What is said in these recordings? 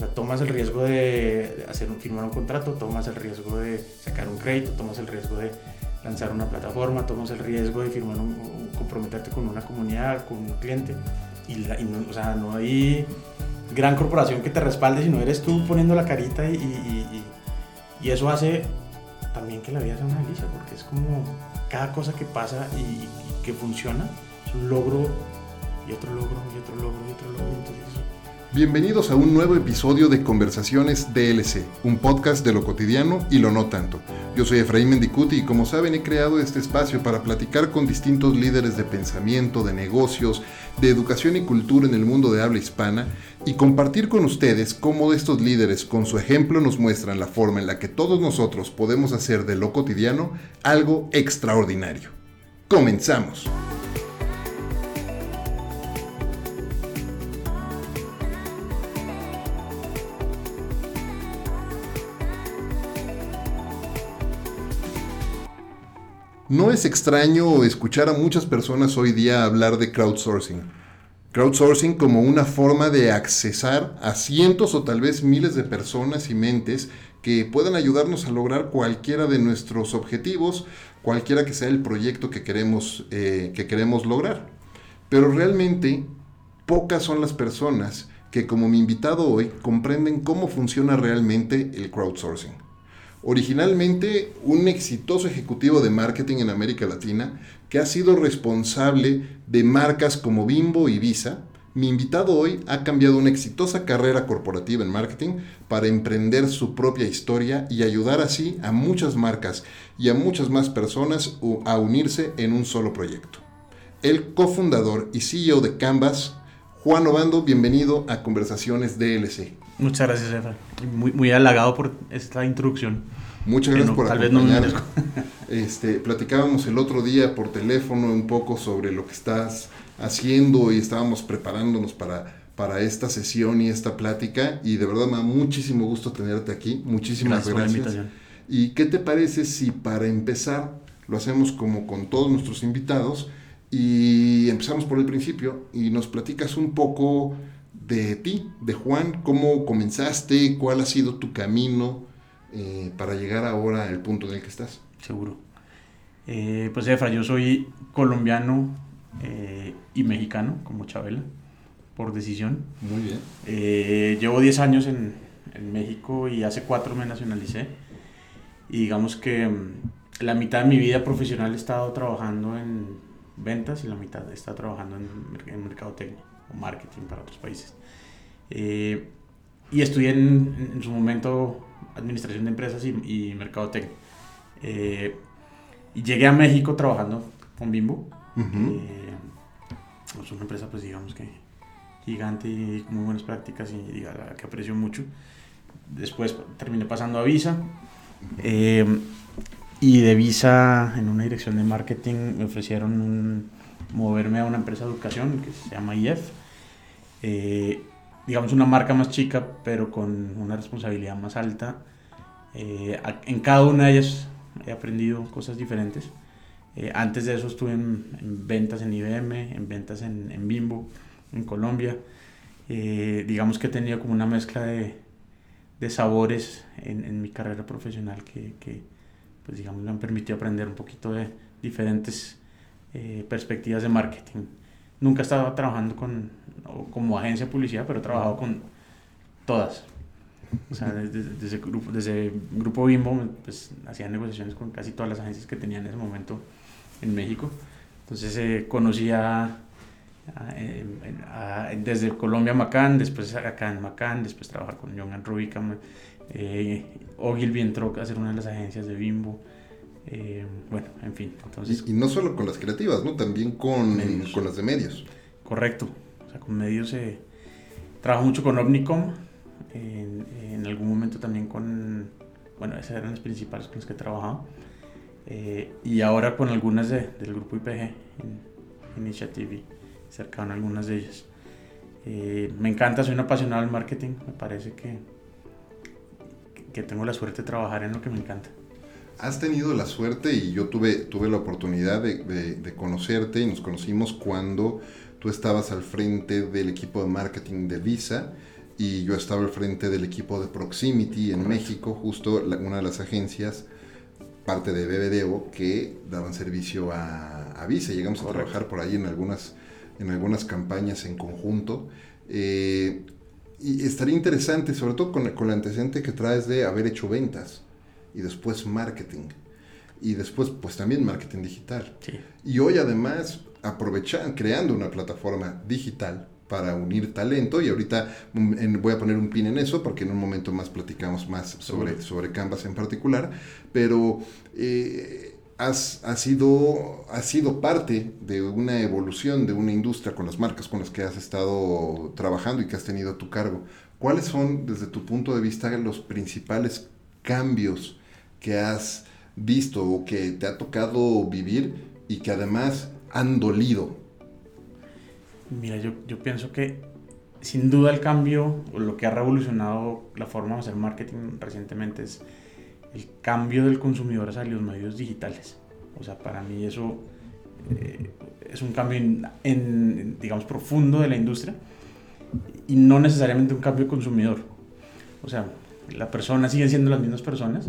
O sea, tomas el riesgo de hacer firmar un contrato, tomas el riesgo de sacar un crédito, tomas el riesgo de lanzar una plataforma, tomas el riesgo de firmar un, comprometerte con una comunidad, con un cliente. Y, no, o sea, no hay gran corporación que te respalde, sino eres tú poniendo la carita y, eso hace también que la vida sea una delicia, porque es como cada cosa que pasa y, que funciona es un logro y otro logro y otro logro y otro logro. Bienvenidos a un nuevo episodio de Conversaciones DLC, un podcast de lo cotidiano y lo no tanto. Yo soy Efraín Mendicuti y como saben he creado este espacio para platicar con distintos líderes de pensamiento, de negocios, de educación y cultura en el mundo de habla hispana y compartir con ustedes cómo estos líderes con su ejemplo nos muestran la forma en la que todos nosotros podemos hacer de lo cotidiano algo extraordinario. Comenzamos. No es extraño escuchar a muchas personas hoy día hablar de crowdsourcing. Crowdsourcing como una forma de accesar a cientos o tal vez miles de personas y mentes que puedan ayudarnos a lograr cualquiera de nuestros objetivos, cualquiera que sea el proyecto que queremos, eh, que queremos lograr. Pero realmente pocas son las personas que como mi invitado hoy comprenden cómo funciona realmente el crowdsourcing. Originalmente un exitoso ejecutivo de marketing en América Latina que ha sido responsable de marcas como Bimbo y Visa, mi invitado hoy ha cambiado una exitosa carrera corporativa en marketing para emprender su propia historia y ayudar así a muchas marcas y a muchas más personas a unirse en un solo proyecto. El cofundador y CEO de Canvas, Juan Obando, bienvenido a Conversaciones DLC. Muchas gracias, Efra. Muy, muy halagado por esta introducción. Muchas gracias por acompañarnos. este, platicábamos el otro día por teléfono un poco sobre lo que estás haciendo y estábamos preparándonos para, para esta sesión y esta plática y de verdad me da muchísimo gusto tenerte aquí. Muchísimas gracias. gracias. Por la invitación. ¿Y qué te parece si para empezar lo hacemos como con todos nuestros invitados y empezamos por el principio y nos platicas un poco de ti, de Juan, cómo comenzaste, cuál ha sido tu camino eh, para llegar ahora al punto en el que estás. Seguro. Eh, pues Efra, yo soy colombiano eh, y mexicano, como Chabela, por decisión. Muy bien. llevo 10 años en, en, México y hace 4 me nacionalicé. Y digamos que mm, la mitad de mi vida profesional he estado trabajando en ventas y la mitad estado trabajando en, en mercadotecnia o marketing para otros países. Eh, y estudié en, en, su momento administración de empresas y, y mercadotecnia. Eh, y llegué a México trabajando con Bimbo. Eh, es una empresa, pues digamos que gigante y con muy buenas prácticas y diga, que aprecio mucho. Después terminé pasando a Visa. y de Visa, en una dirección de marketing, me ofrecieron moverme a una empresa de educación que se llama IF eh, digamos, una marca más chica, pero con una responsabilidad más alta. Eh, en cada una de ellas he aprendido cosas diferentes. Eh, antes de eso estuve en, ventas en IBM, en ventas en, en Bimbo, en Colombia. digamos que he tenido como una mezcla de, de sabores en, en, mi carrera profesional que, pues digamos, me han permitido aprender un poquito de diferentes perspectivas de marketing nunca estaba trabajando con, como agencia de publicidad, pero he trabajado con todas. O sea, desde, desde, grupo, desde Grupo Bimbo, pues hacía negociaciones con casi todas las agencias que tenía en ese momento en México. Entonces eh, conocía desde Colombia Macán, después acá en Macán, después trabajar con John Rubicam. Eh, Ogilvy entró a ser una de las agencias de Bimbo. Eh, bueno, en fin. Entonces, y, no solo con las creativas, ¿no? También con, con las de medios. Correcto. O sea, con medios eh, trabajo mucho con Omnicom. En, en, algún momento también con. Bueno, esas eran las principales con las que he trabajado. Eh, y ahora con algunas de, del grupo IPG, Initiative, cercano a algunas de ellas. Eh, me encanta, soy un apasionado del marketing. Me parece que, que tengo la suerte de trabajar en lo que me encanta has tenido la suerte y yo tuve, tuve la oportunidad de, de, conocerte y nos conocimos cuando tú estabas al frente del equipo de marketing de Visa y yo estaba al frente del equipo de Proximity en México, justo una de las agencias, parte de BBDO, que daban servicio a, a Visa. Llegamos a trabajar por ahí en algunas, en algunas campañas en conjunto. Eh, y estaría interesante, sobre todo con, con el antecedente que traes de haber hecho ventas y después marketing. Y después, pues también marketing digital. Y hoy además aprovechan, creando una plataforma digital para unir talento y ahorita mm, voy a poner un pin en eso porque en un momento más platicamos más sobre, sobre Canvas en particular, pero eh, has, sido, has sido parte de una evolución de una industria con las marcas con las que has estado trabajando y que has tenido a tu cargo. ¿Cuáles son, desde tu punto de vista, los principales cambios que has visto o que te ha tocado vivir y que además han dolido Mira, yo, yo pienso que sin duda el cambio, o lo que ha revolucionado la forma de hacer marketing recientemente es el cambio del consumidor hacia los medios digitales. O sea, para mí eso eh, es un cambio, en, digamos, profundo de la industria y no necesariamente un cambio de consumidor. O sea, las personas siguen siendo las mismas personas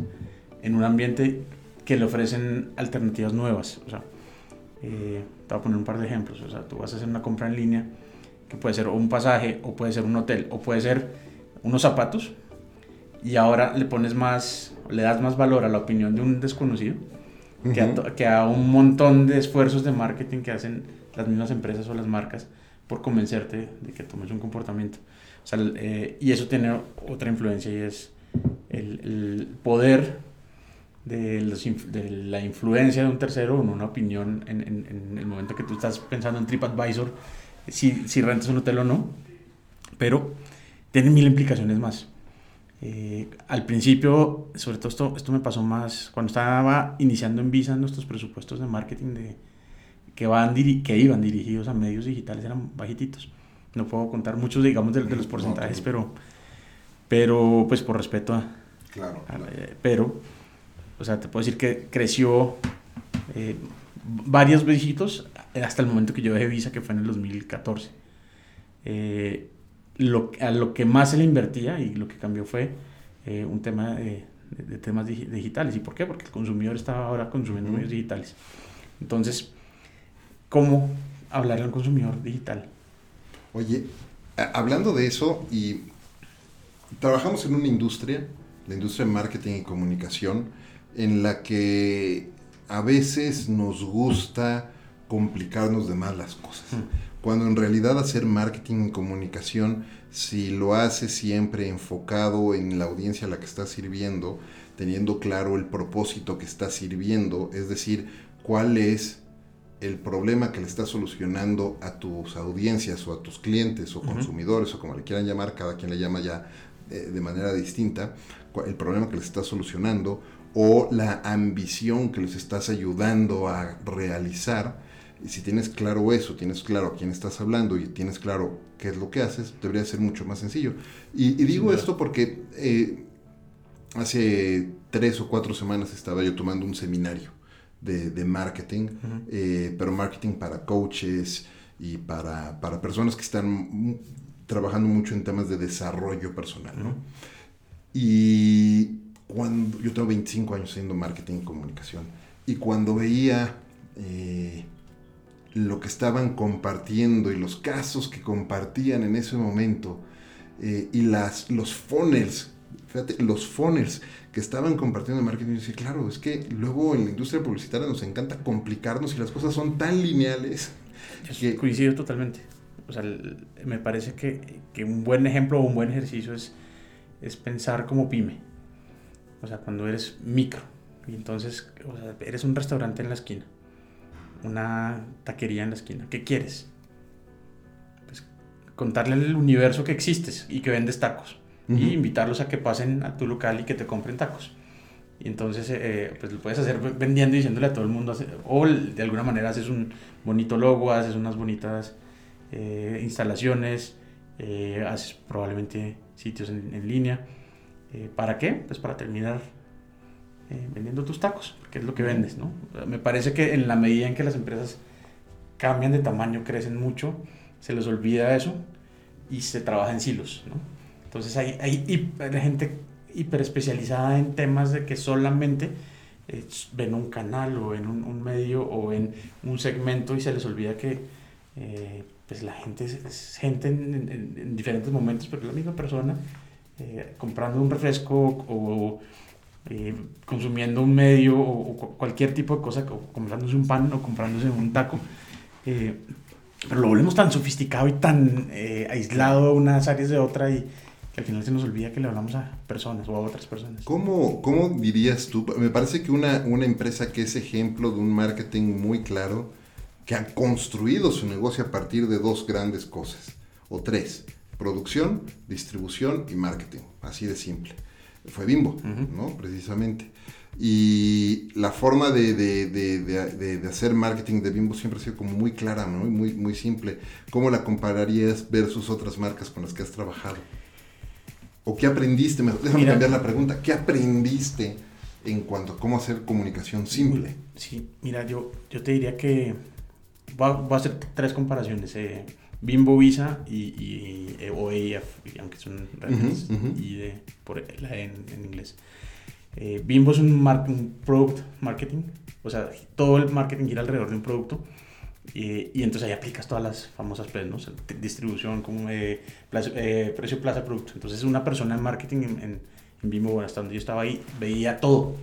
en un ambiente que le ofrecen alternativas nuevas. O sea, eh, te voy a poner un par de ejemplos. O sea, tú vas a hacer una compra en línea que puede ser un pasaje, o puede ser un hotel, o puede ser unos zapatos, y ahora le pones más, le das más valor a la opinión de un desconocido que, a, que, a, un montón de esfuerzos de marketing que hacen las mismas empresas o las marcas por convencerte de que tomes un comportamiento. O sea, eh, y eso tiene otra influencia y es el, el poder de, de, la influencia de un tercero en una opinión en, en, el momento que tú estás pensando en TripAdvisor, si, si rentas un hotel o no, pero tiene mil implicaciones más. Eh, al principio, sobre todo esto, esto me pasó más cuando estaba iniciando en Visa nuestros presupuestos de marketing de, que, van que iban dirigidos a medios digitales eran bajititos. No puedo contar muchos, digamos, de, los porcentajes, pero, pero pues por respeto a... Claro. pero o sea, te puedo decir que creció eh, varios dígitos hasta el momento que yo dejé Visa, que fue en el 2014. Eh, lo, a lo que más se le invertía y lo que cambió fue eh, un tema de, temas digitales. ¿Y por qué? Porque el consumidor estaba ahora consumiendo medios digitales. Entonces, ¿cómo hablarle al consumidor digital? Oye, hablando de eso, y trabajamos en una industria, la industria de marketing y comunicación, en la que a veces nos gusta complicarnos de más las cosas. Cuando en realidad hacer marketing y comunicación, si lo haces siempre enfocado en la audiencia a la que estás sirviendo, teniendo claro el propósito que estás sirviendo, es decir, cuál es el problema que le estás solucionando a tus audiencias o a tus clientes o consumidores o como le quieran llamar, cada quien le llama ya eh, de manera distinta, el problema que le estás solucionando o la ambición que les estás ayudando a realizar. Y si tienes claro eso, tienes claro a quién estás hablando y tienes claro qué es lo que haces, debería ser mucho más sencillo. Y, digo esto porque eh, hace tres o cuatro semanas estaba yo tomando un seminario de, marketing, eh, pero marketing para coaches y para, personas que están trabajando mucho en temas de desarrollo personal. Y cuando yo tengo 25 años haciendo marketing y comunicación y cuando veía eh, lo que estaban compartiendo y los casos que compartían en ese momento eh, y las, los funnels, fíjate, los funnels que estaban compartiendo en marketing, yo decía, claro, es que luego en la industria publicitaria nos encanta complicarnos y las cosas son tan lineales. que... Coincido totalmente. O sea, me parece que, que, un buen ejemplo o un buen ejercicio es, es pensar como pyme o sea, cuando eres micro. Y entonces, o sea, eres un restaurante en la esquina. Una taquería en la esquina. ¿Qué quieres? Pues contarle al universo que existes y que vendes tacos. Y invitarlos a que pasen a tu local y que te compren tacos. Y entonces, eh, pues lo puedes hacer vendiendo y diciéndole a todo el mundo. O de alguna manera haces un bonito logo, haces unas bonitas eh, instalaciones, eh, haces probablemente sitios en, en línea eh, ¿Para qué? Pues para terminar eh, vendiendo tus tacos, que es lo que vendes, ¿no? Me parece que en la medida en que las empresas cambian de tamaño, crecen mucho, se les olvida eso y se trabaja en silos, ¿no? Entonces hay, hay, gente hiper especializada en temas de que solamente eh, ven un canal o en un, medio o en un segmento y se les olvida que eh, pues la gente es, gente en, diferentes momentos, pero es la misma persona eh, comprando un refresco o consumiendo un medio o, cualquier tipo de cosa, o comprándose un pan o comprándose un taco. pero lo volvemos tan sofisticado y tan aislado unas áreas de otra y que al final se nos olvida que le hablamos a personas o a otras personas. ¿Cómo, cómo dirías tú? Me parece que una, una empresa que es ejemplo de un marketing muy claro, que ha construido su negocio a partir de dos grandes cosas, o tres, producción, distribución y marketing, así de simple. Fue Bimbo, ¿no? Precisamente. Y la forma de, de, de, de, hacer marketing de Bimbo siempre ha sido como muy clara, ¿no? Muy, muy simple. ¿Cómo la compararías versus otras marcas con las que has trabajado? ¿O qué aprendiste? Déjame cambiar la pregunta. ¿Qué aprendiste en cuanto a cómo hacer comunicación simple? Sí, mira, yo, yo te diría que voy a, hacer tres comparaciones. Eh, Bimbo Visa y, y eh, o e aunque son y de, por la en, en inglés. Eh, Bimbo es un, un product marketing, o sea, todo el marketing gira alrededor de un producto y, entonces ahí aplicas todas las famosas P, ¿no? distribución, como, eh, eh, precio, plaza, producto. Entonces una persona en marketing en, en, Bimbo, hasta donde yo estaba ahí, veía todo.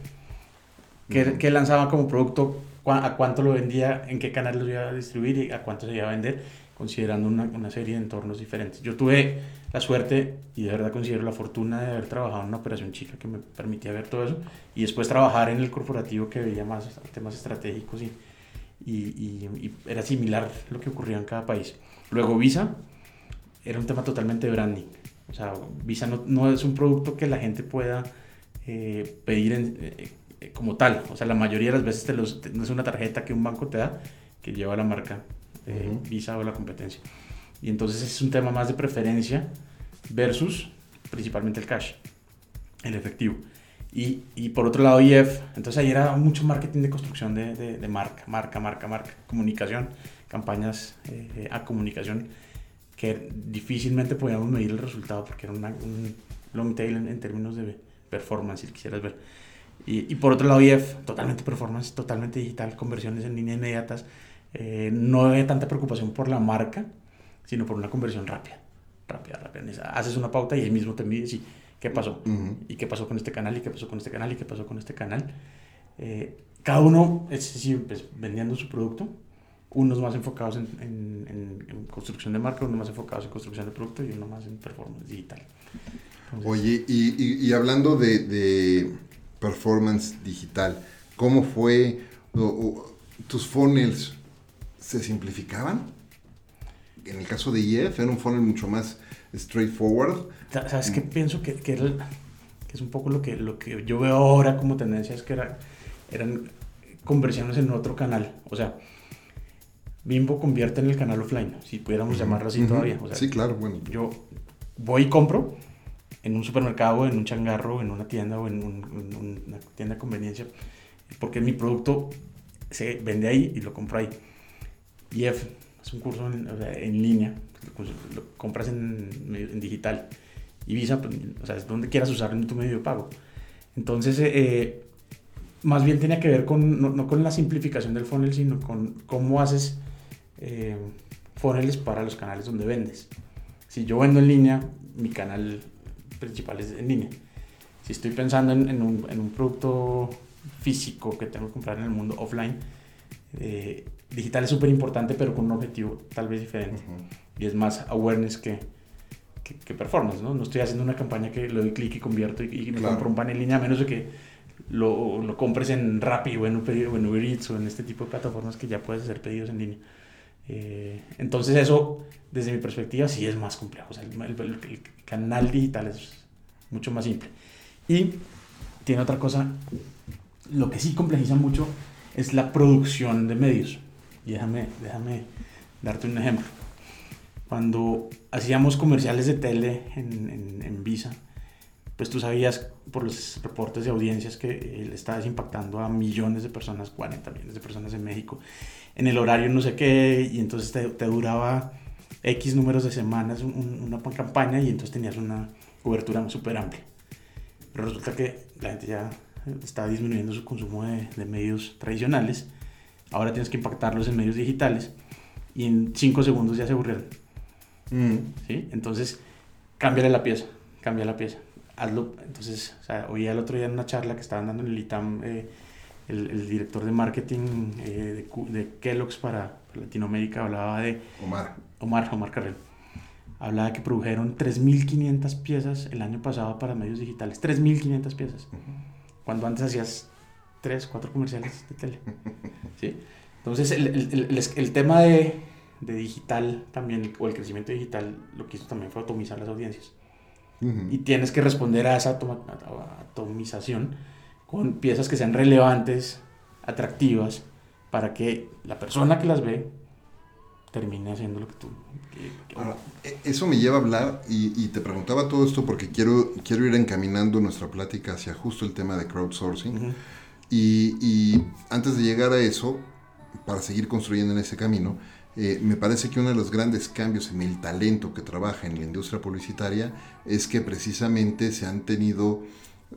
¿Qué, lanzaba como producto? ¿A cuánto lo vendía? ¿En qué canal lo iba a distribuir? ¿Y a cuánto se iba a vender? Considerando una, una serie de entornos diferentes. Yo tuve la suerte y de verdad considero la fortuna de haber trabajado en una operación chica que me permitía ver todo eso y después trabajar en el corporativo que veía más temas estratégicos y y, era similar lo que ocurría en cada país. Luego Visa era un tema totalmente branding. O sea, Visa no, no es un producto que la gente pueda eh, pedir eh, eh, como tal. O sea, la mayoría de las veces te los, no es una tarjeta que un banco te da que lleva la marca Visa o la competencia. Y entonces es un tema más de preferencia versus principalmente el cash, el efectivo. Y, y, por otro lado IF, entonces ahí era mucho marketing de construcción de, de, marca, marca, marca, marca, comunicación, campañas eh, a comunicación que difícilmente podíamos medir el resultado porque era un long tail en, términos de performance, si quisieras ver. Y, y, por otro lado IF, totalmente performance, totalmente digital, conversiones en línea inmediatas. Eh, no había tanta preocupación por la marca, sino por una conversión rápida, rápida, rápida. Haces una pauta y ahí mismo te mides y qué pasó, y qué pasó con este canal, y qué pasó con este canal, y qué pasó con este canal. Eh, cada uno, es decir, pues, vendiendo su producto, unos más enfocados en, en, construcción de marca, unos más enfocados en construcción de producto y uno más en performance digital. Oye, y, y, hablando de, de, performance digital, ¿cómo fue tus funnels? ¿Se simplificaban? En el caso de IEF era un funnel mucho más straightforward. ¿Sabes qué? Pienso que, que, es un poco lo que, lo que yo veo ahora como tendencia, es que era, eran conversiones en otro canal. O sea, Bimbo convierte en el canal offline, si pudiéramos llamarlo así todavía. sí, claro, bueno. Yo voy y compro en un supermercado, en un changarro, en una tienda o en, una tienda de conveniencia, porque mi producto se vende ahí y lo compro ahí. Y es un curso en, en línea pues, lo compras en, en digital. Y Visa, pues, o sea, es donde quieras usar en tu medio de pago. Entonces, eh, eh, más bien tiene que ver con, no, con la simplificación del funnel, sino con cómo haces eh, funnels para los canales donde vendes. Si yo vendo en línea, mi canal principal es en línea. Si estoy pensando en, en, un, en un, producto físico que tengo que comprar en el mundo offline, eh, digital es súper importante, pero con un objetivo tal vez diferente y es más awareness que, que, performance, ¿no? No estoy haciendo una campaña que le doy clic y convierto y, me compro un pan en línea, a menos de que lo, lo compres en Rappi o en, Uber, en Uber Eats o en este tipo de plataformas que ya puedes hacer pedidos en línea. Eh, entonces eso, desde mi perspectiva, sí es más complejo. O sea, el, el, canal digital es mucho más simple. Y tiene otra cosa, lo que sí complejiza mucho es la producción de medios. Y déjame, déjame darte un ejemplo. Cuando hacíamos comerciales de tele en, en, Visa, pues tú sabías por los reportes de audiencias que le estabas impactando a millones de personas, 40 millones de personas en México, en el horario no sé qué, y entonces te, te duraba X números de semanas una campaña y entonces tenías una, cobertura súper amplia. Pero resulta que la gente ya está disminuyendo su consumo de, de medios tradicionales. Ahora tienes que impactarlos en medios digitales y en 5 segundos ya se aburrieron. Mm. ¿sí? Entonces, cámbiale la pieza, cambia la pieza. Hazlo. Entonces, o sea, oí el otro día en una charla que estaban dando en el ITAM eh, el, el, director de marketing eh, de, de, Kellogg's para Latinoamérica hablaba de... Omar. Omar, Omar Carrel. Hablaba que produjeron 3.500 piezas el año pasado para medios digitales. 3.500 piezas. Uh -huh. Cuando antes hacías 3, 4 comerciales de tele. ¿Sí? Entonces, el, el, el, el tema de, de, digital también, o el crecimiento digital, lo que hizo también fue atomizar las audiencias. Uh -huh. Y tienes que responder a esa atoma, atomización con piezas que sean relevantes, atractivas, para que la persona que las ve termine haciendo lo que tú... Que, que... Ahora, eso me lleva a hablar, y, y, te preguntaba todo esto porque quiero, quiero ir encaminando nuestra plática hacia justo el tema de crowdsourcing. Uh -huh. y, y, antes de llegar a eso, para seguir construyendo en ese camino, eh, me parece que uno de los grandes cambios en el talento que trabaja en la industria publicitaria es que precisamente se han tenido...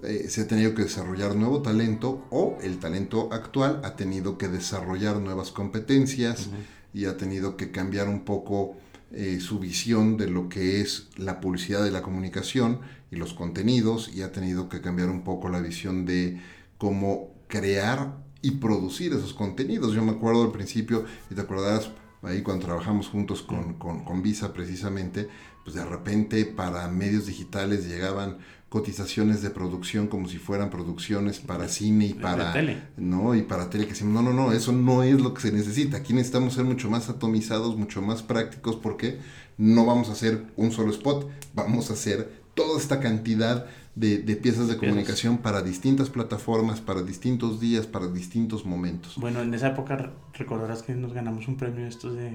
Eh, se ha tenido que desarrollar nuevo talento o el talento actual ha tenido que desarrollar nuevas competencias uh -huh. Y ha tenido que cambiar un poco eh, su visión de lo que es la publicidad de la comunicación y los contenidos y ha tenido que cambiar un poco la visión de cómo crear y producir esos contenidos. Yo me acuerdo al principio, y te acordarás ahí cuando trabajamos juntos con, con, con Visa precisamente, pues de repente para medios digitales llegaban cotizaciones de producción como si fueran producciones para cine y para tele. no y para tele que decimos no no no eso no es lo que se necesita. Aquí necesitamos ser mucho más atomizados mucho más prácticos porque no vamos a hacer un solo spot vamos a hacer toda esta cantidad de, de piezas de comunicación para distintas plataformas para distintos días para distintos momentos. Bueno en esa época recordarás que nos ganamos un premio estos de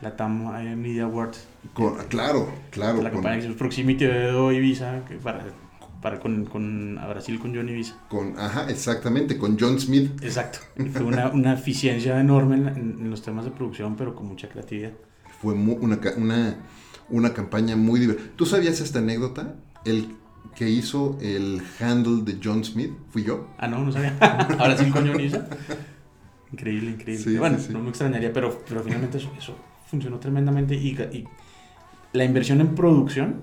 la TAM Media Awards. Con, claro, claro. La campaña que Proximity de Ibiza, que para, para con, con, a Brasil con John Ibiza. Con, ajá, exactamente, con John Smith. Exacto. Fue una, una eficiencia enorme en, en, los temas de producción, pero con mucha creatividad. Fue muy, una, una, una campaña muy divertida. ¿Tú sabías esta anécdota? El que hizo el handle de John Smith fui yo. Ah, no, no sabía. Ahora sí con John Ibiza. Increíble, increíble. Sí, bueno, sí, sí. no me extrañaría, pero, pero finalmente eso, eso funcionó tremendamente y, y la inversión en producción,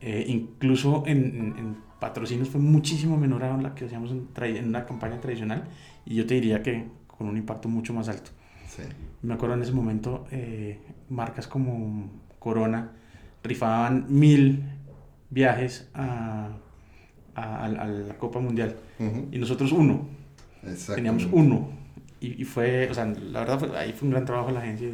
eh, incluso en, en, en, patrocinios, fue muchísimo menor a la que hacíamos en, en, una campaña tradicional y yo te diría que con un impacto mucho más alto. Sí. Me acuerdo en ese momento, eh, marcas como Corona rifaban mil viajes a, a, a la Copa Mundial uh -huh. y nosotros uno. Teníamos uno. Y, y, fue, o sea, la verdad, fue, ahí fue un gran trabajo de la agencia.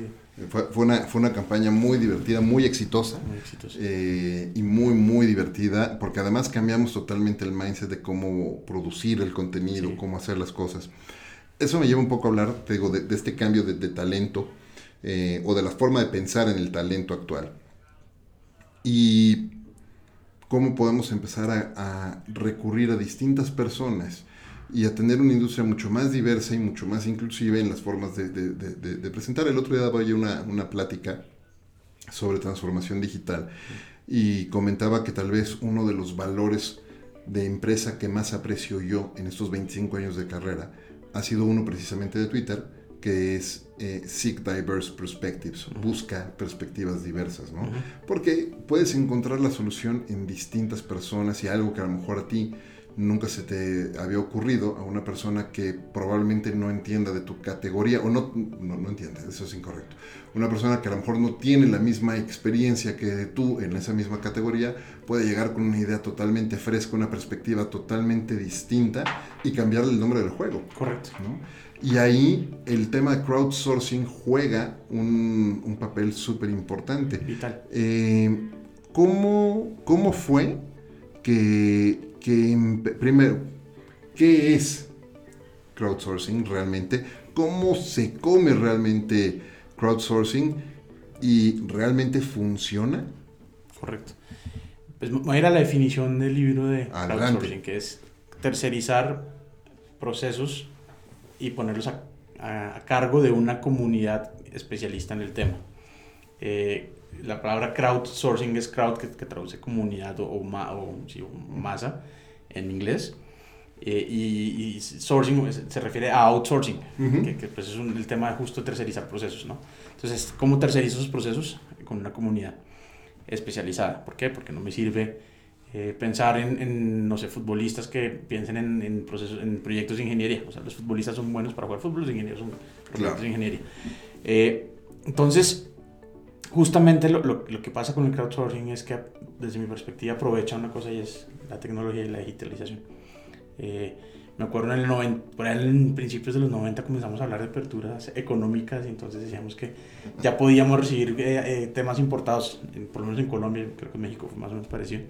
Fue, fue, una, fue una campaña muy divertida, muy exitosa. Muy exitosa. Eh, y muy, muy divertida, porque además cambiamos totalmente el mindset de cómo producir el contenido, sí. cómo hacer las cosas. Eso me lleva un poco a hablar, te digo, de, de este cambio de, de talento eh, o de la forma de pensar en el talento actual. Y cómo podemos empezar a, a recurrir a distintas personas y a tener una industria mucho más diversa y mucho más inclusiva en las formas de, de, de, de presentar. El otro día daba yo una, una, plática sobre transformación digital y comentaba que tal vez uno de los valores de empresa que más aprecio yo en estos 25 años de carrera ha sido uno precisamente de Twitter, que es eh, Seek Diverse Perspectives, busca perspectivas diversas, ¿no? Porque puedes encontrar la solución en distintas personas y algo que a lo mejor a ti nunca se te había ocurrido a una persona que probablemente no entienda de tu categoría, o no, no, no entiende, eso es incorrecto. Una persona que a lo mejor no tiene la misma experiencia que tú en esa misma categoría, puede llegar con una idea totalmente fresca, una perspectiva totalmente distinta y cambiarle el nombre del juego. Correcto. ¿no? Y ahí el tema de crowdsourcing juega un, un papel súper importante. Vital. Eh, ¿cómo, ¿Cómo fue que que primero, ¿qué es crowdsourcing realmente? ¿Cómo se come realmente crowdsourcing? ¿Y realmente funciona? Correcto. Pues voy a ir a la definición del libro de Adelante. crowdsourcing, que es tercerizar procesos y ponerlos a, a, a, cargo de una comunidad especialista en el tema. Eh, la palabra crowdsourcing es crowd que, traduce comunidad o, o, masa en inglés. Eh, y, sourcing se refiere a outsourcing, que, pues es el tema de justo tercerizar procesos, ¿no? Entonces, ¿cómo tercerizo esos procesos? Con una comunidad especializada. ¿Por qué? Porque no me sirve eh, pensar en, en, no sé, futbolistas que piensen en, en, procesos, en proyectos de ingeniería. O sea, los futbolistas son buenos para jugar fútbol, los ingenieros son proyectos de ingeniería. Eh, entonces, justamente lo, lo, lo, que pasa con el crowdsourcing es que, desde mi perspectiva, aprovecha una cosa y es la tecnología y la digitalización. Eh, me acuerdo en el 90, por ahí en principios de los 90 comenzamos a hablar de aperturas económicas y entonces decíamos que ya podíamos recibir eh, eh, temas importados, por lo menos en Colombia, creo que en México fue más o menos parecido.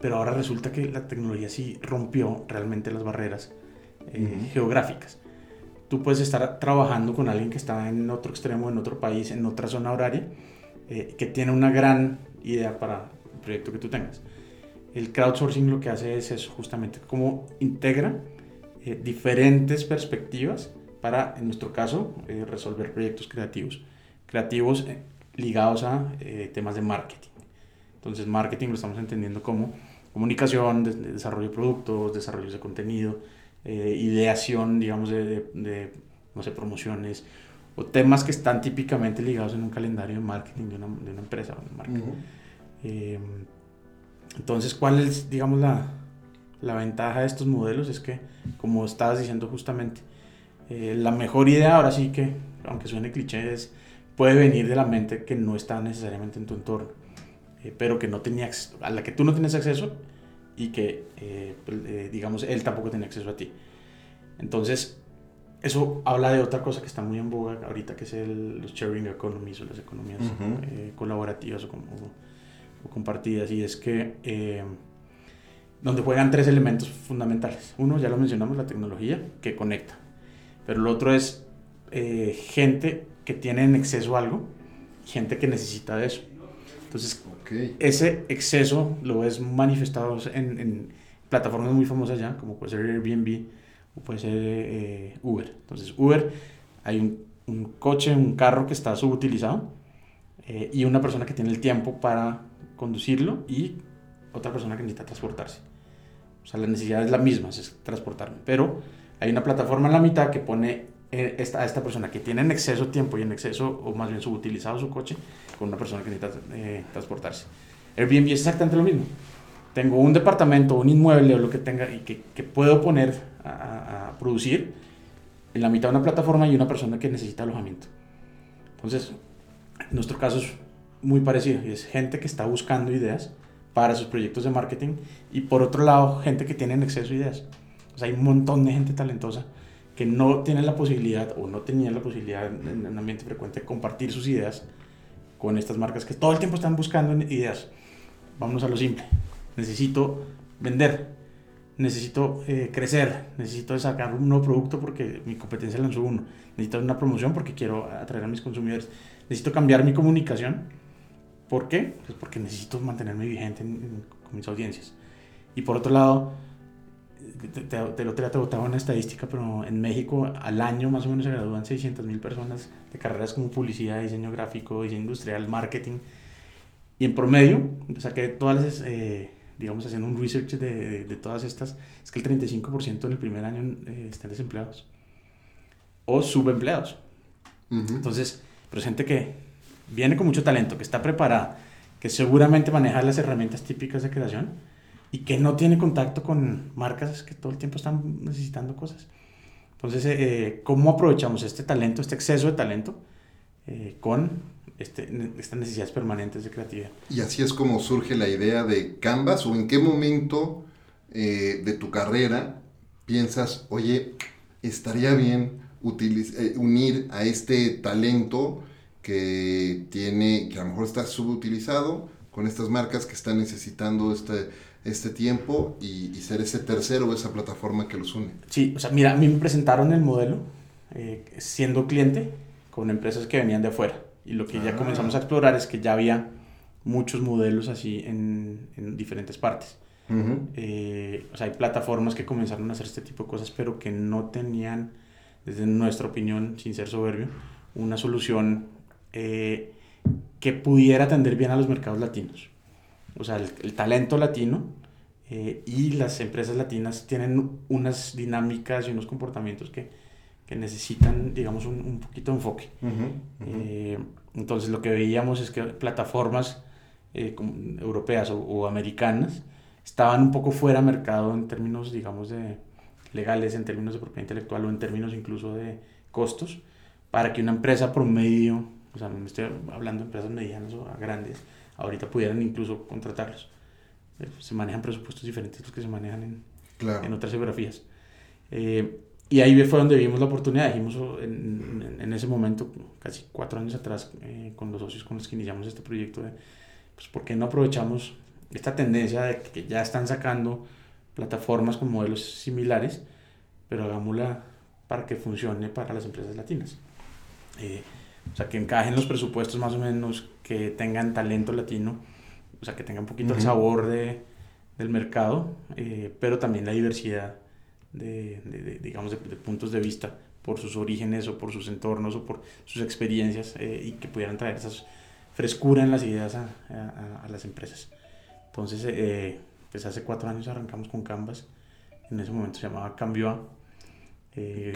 pero ahora resulta que la tecnología sí rompió realmente las barreras geográficas. Tú puedes estar trabajando con alguien que está en otro extremo, en otro país, en otra zona horaria, que tiene una gran idea para el proyecto que tú tengas el crowdsourcing lo que hace es eso, justamente, cómo integra eh, diferentes perspectivas para, en nuestro caso, eh, resolver proyectos creativos. Creativos eh, ligados a temas de marketing. Entonces, marketing lo estamos entendiendo como comunicación, desarrollo de productos, desarrollo de contenido, ideación, digamos, de, no sé, promociones, o temas que están típicamente ligados en un calendario de marketing de una, de una empresa o de marketing. Entonces, ¿cuál es, digamos, la, la ventaja de estos modelos? Es que, como estabas diciendo justamente, eh, la mejor idea, ahora sí que, aunque suene cliché, es, puede venir de la mente que no está necesariamente en tu entorno, eh, pero que no tenía, a la que tú no tienes acceso y que, eh, pues, digamos, él tampoco tiene acceso a ti. Entonces, eso habla de otra cosa que está muy en boga ahorita, que es el, los sharing economies o las economías colaborativas o como o compartidas y es que eh, donde juegan tres elementos fundamentales. Uno, ya lo mencionamos, la tecnología que conecta, pero el otro es eh, gente que tiene en exceso algo, gente que necesita de eso. Entonces, ese exceso lo ves manifestado en, en, plataformas muy famosas ya, como puede ser Airbnb o puede ser eh, Uber. Entonces, Uber, hay un, un, coche, un carro que está subutilizado y una persona que tiene el tiempo para conducirlo y otra persona que necesita transportarse. O sea, la necesidad es la misma, es transportarme. Pero hay una plataforma en la mitad que pone eh, esta, a esta persona que tiene en exceso tiempo y en exceso, o más bien subutilizado su coche, con una persona que necesita eh, transportarse. Airbnb es exactamente lo mismo. Tengo un departamento, un inmueble o lo que tenga y que, que puedo poner a, a, producir en la mitad de una plataforma y una persona que necesita alojamiento. Entonces, en nuestro caso es muy parecido. Y es gente que está buscando ideas para sus proyectos de marketing y por otro lado, gente que tiene en exceso de ideas. O sea, hay un montón de gente talentosa que no tiene la posibilidad o no tenía la posibilidad en un ambiente frecuente de compartir sus ideas con estas marcas que todo el tiempo están buscando ideas. Vámonos a lo simple. Necesito vender, necesito eh, crecer, necesito sacar un nuevo producto porque mi competencia lanzó uno, necesito una promoción porque quiero atraer a mis consumidores, necesito cambiar mi comunicación ¿Por qué? Pues porque necesito mantenerme vigente con mis audiencias. Y por otro lado, te, te, lo te botaba una estadística, pero en México al año más o menos se gradúan 600 mil personas de carreras como publicidad, diseño gráfico, diseño industrial, marketing. Y en promedio, que todas las, eh, digamos, haciendo un research de, de, todas estas, es que el 35% en el primer año eh, están desempleados o subempleados. Entonces, pero gente que viene con mucho talento, que está preparada, que seguramente maneja las herramientas típicas de creación y que no tiene contacto con marcas que todo el tiempo están necesitando cosas. Entonces, eh, eh, ¿cómo aprovechamos este talento, este exceso de talento eh, con este, estas necesidades permanentes de creatividad? Y así es como surge la idea de Canvas o en qué momento de tu carrera piensas, oye, estaría bien unir a este talento que tiene, que a lo mejor está subutilizado con estas marcas que están necesitando este, este tiempo y, ser ese tercero o esa plataforma que los une. Sí, o sea, mira, a mí me presentaron el modelo eh, siendo cliente con empresas que venían de afuera. Y lo que ya ah. comenzamos a explorar es que ya había muchos modelos así en, en diferentes partes. Eh, o sea, hay plataformas que comenzaron a hacer este tipo de cosas, pero que no tenían, desde nuestra opinión, sin ser soberbio, una solución eh, que pudiera atender bien a los mercados latinos. O sea, el, talento latino eh, y las empresas latinas tienen unas dinámicas y unos comportamientos que, que necesitan, digamos, un, un poquito de enfoque. Eh, entonces, lo que veíamos es que plataformas eh, europeas o, o, americanas estaban un poco fuera de mercado en términos, digamos, de legales, en términos de propiedad intelectual o en términos incluso de costos, para que una empresa promedio, o sea, me estoy hablando de empresas medianas o grandes, ahorita pudieran incluso contratarlos. Eh, se manejan presupuestos diferentes a los que se manejan en, en otras geografías. Eh, y ahí fue donde vimos la oportunidad. Dijimos oh, en, en, ese momento, casi cuatro años atrás, eh, con los socios con los que iniciamos este proyecto, de, pues, ¿por qué no aprovechamos esta tendencia de que ya están sacando plataformas con modelos similares, pero hagámosla para que funcione para las empresas latinas? Eh, o sea, que encajen los presupuestos más o menos, que tengan talento latino, o sea, que tengan un poquito el sabor de, del mercado, eh, pero también la diversidad de, de, digamos, de, puntos de vista por sus orígenes o por sus entornos o por sus experiencias eh, y que pudieran traer esa frescura en las ideas a, a, a las empresas. Entonces, eh, pues hace cuatro años arrancamos con Canvas, en ese momento se llamaba Cambio A eh,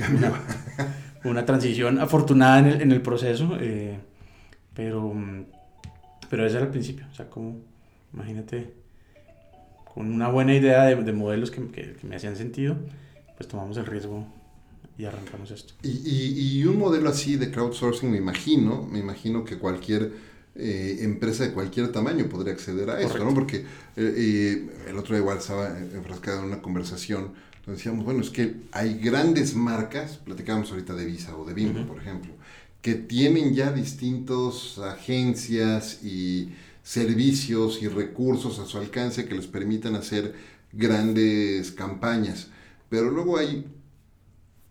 una, transición afortunada en el, en el proceso, eh, pero, pero ese era el principio. O sea, como, imagínate, con una buena idea de, de modelos que, que, me hacían sentido, pues tomamos el riesgo y arrancamos esto. Y, y, y, un modelo así de crowdsourcing, me imagino, me imagino que cualquier eh, empresa de cualquier tamaño podría acceder a eso, ¿no? Porque eh, el otro día igual estaba enfrascado en una conversación decíamos, bueno, es que hay grandes marcas, platicábamos ahorita de Visa o de Bimbo, por ejemplo, que tienen ya distintas agencias y servicios y recursos a su alcance que les permitan hacer grandes campañas. Pero luego hay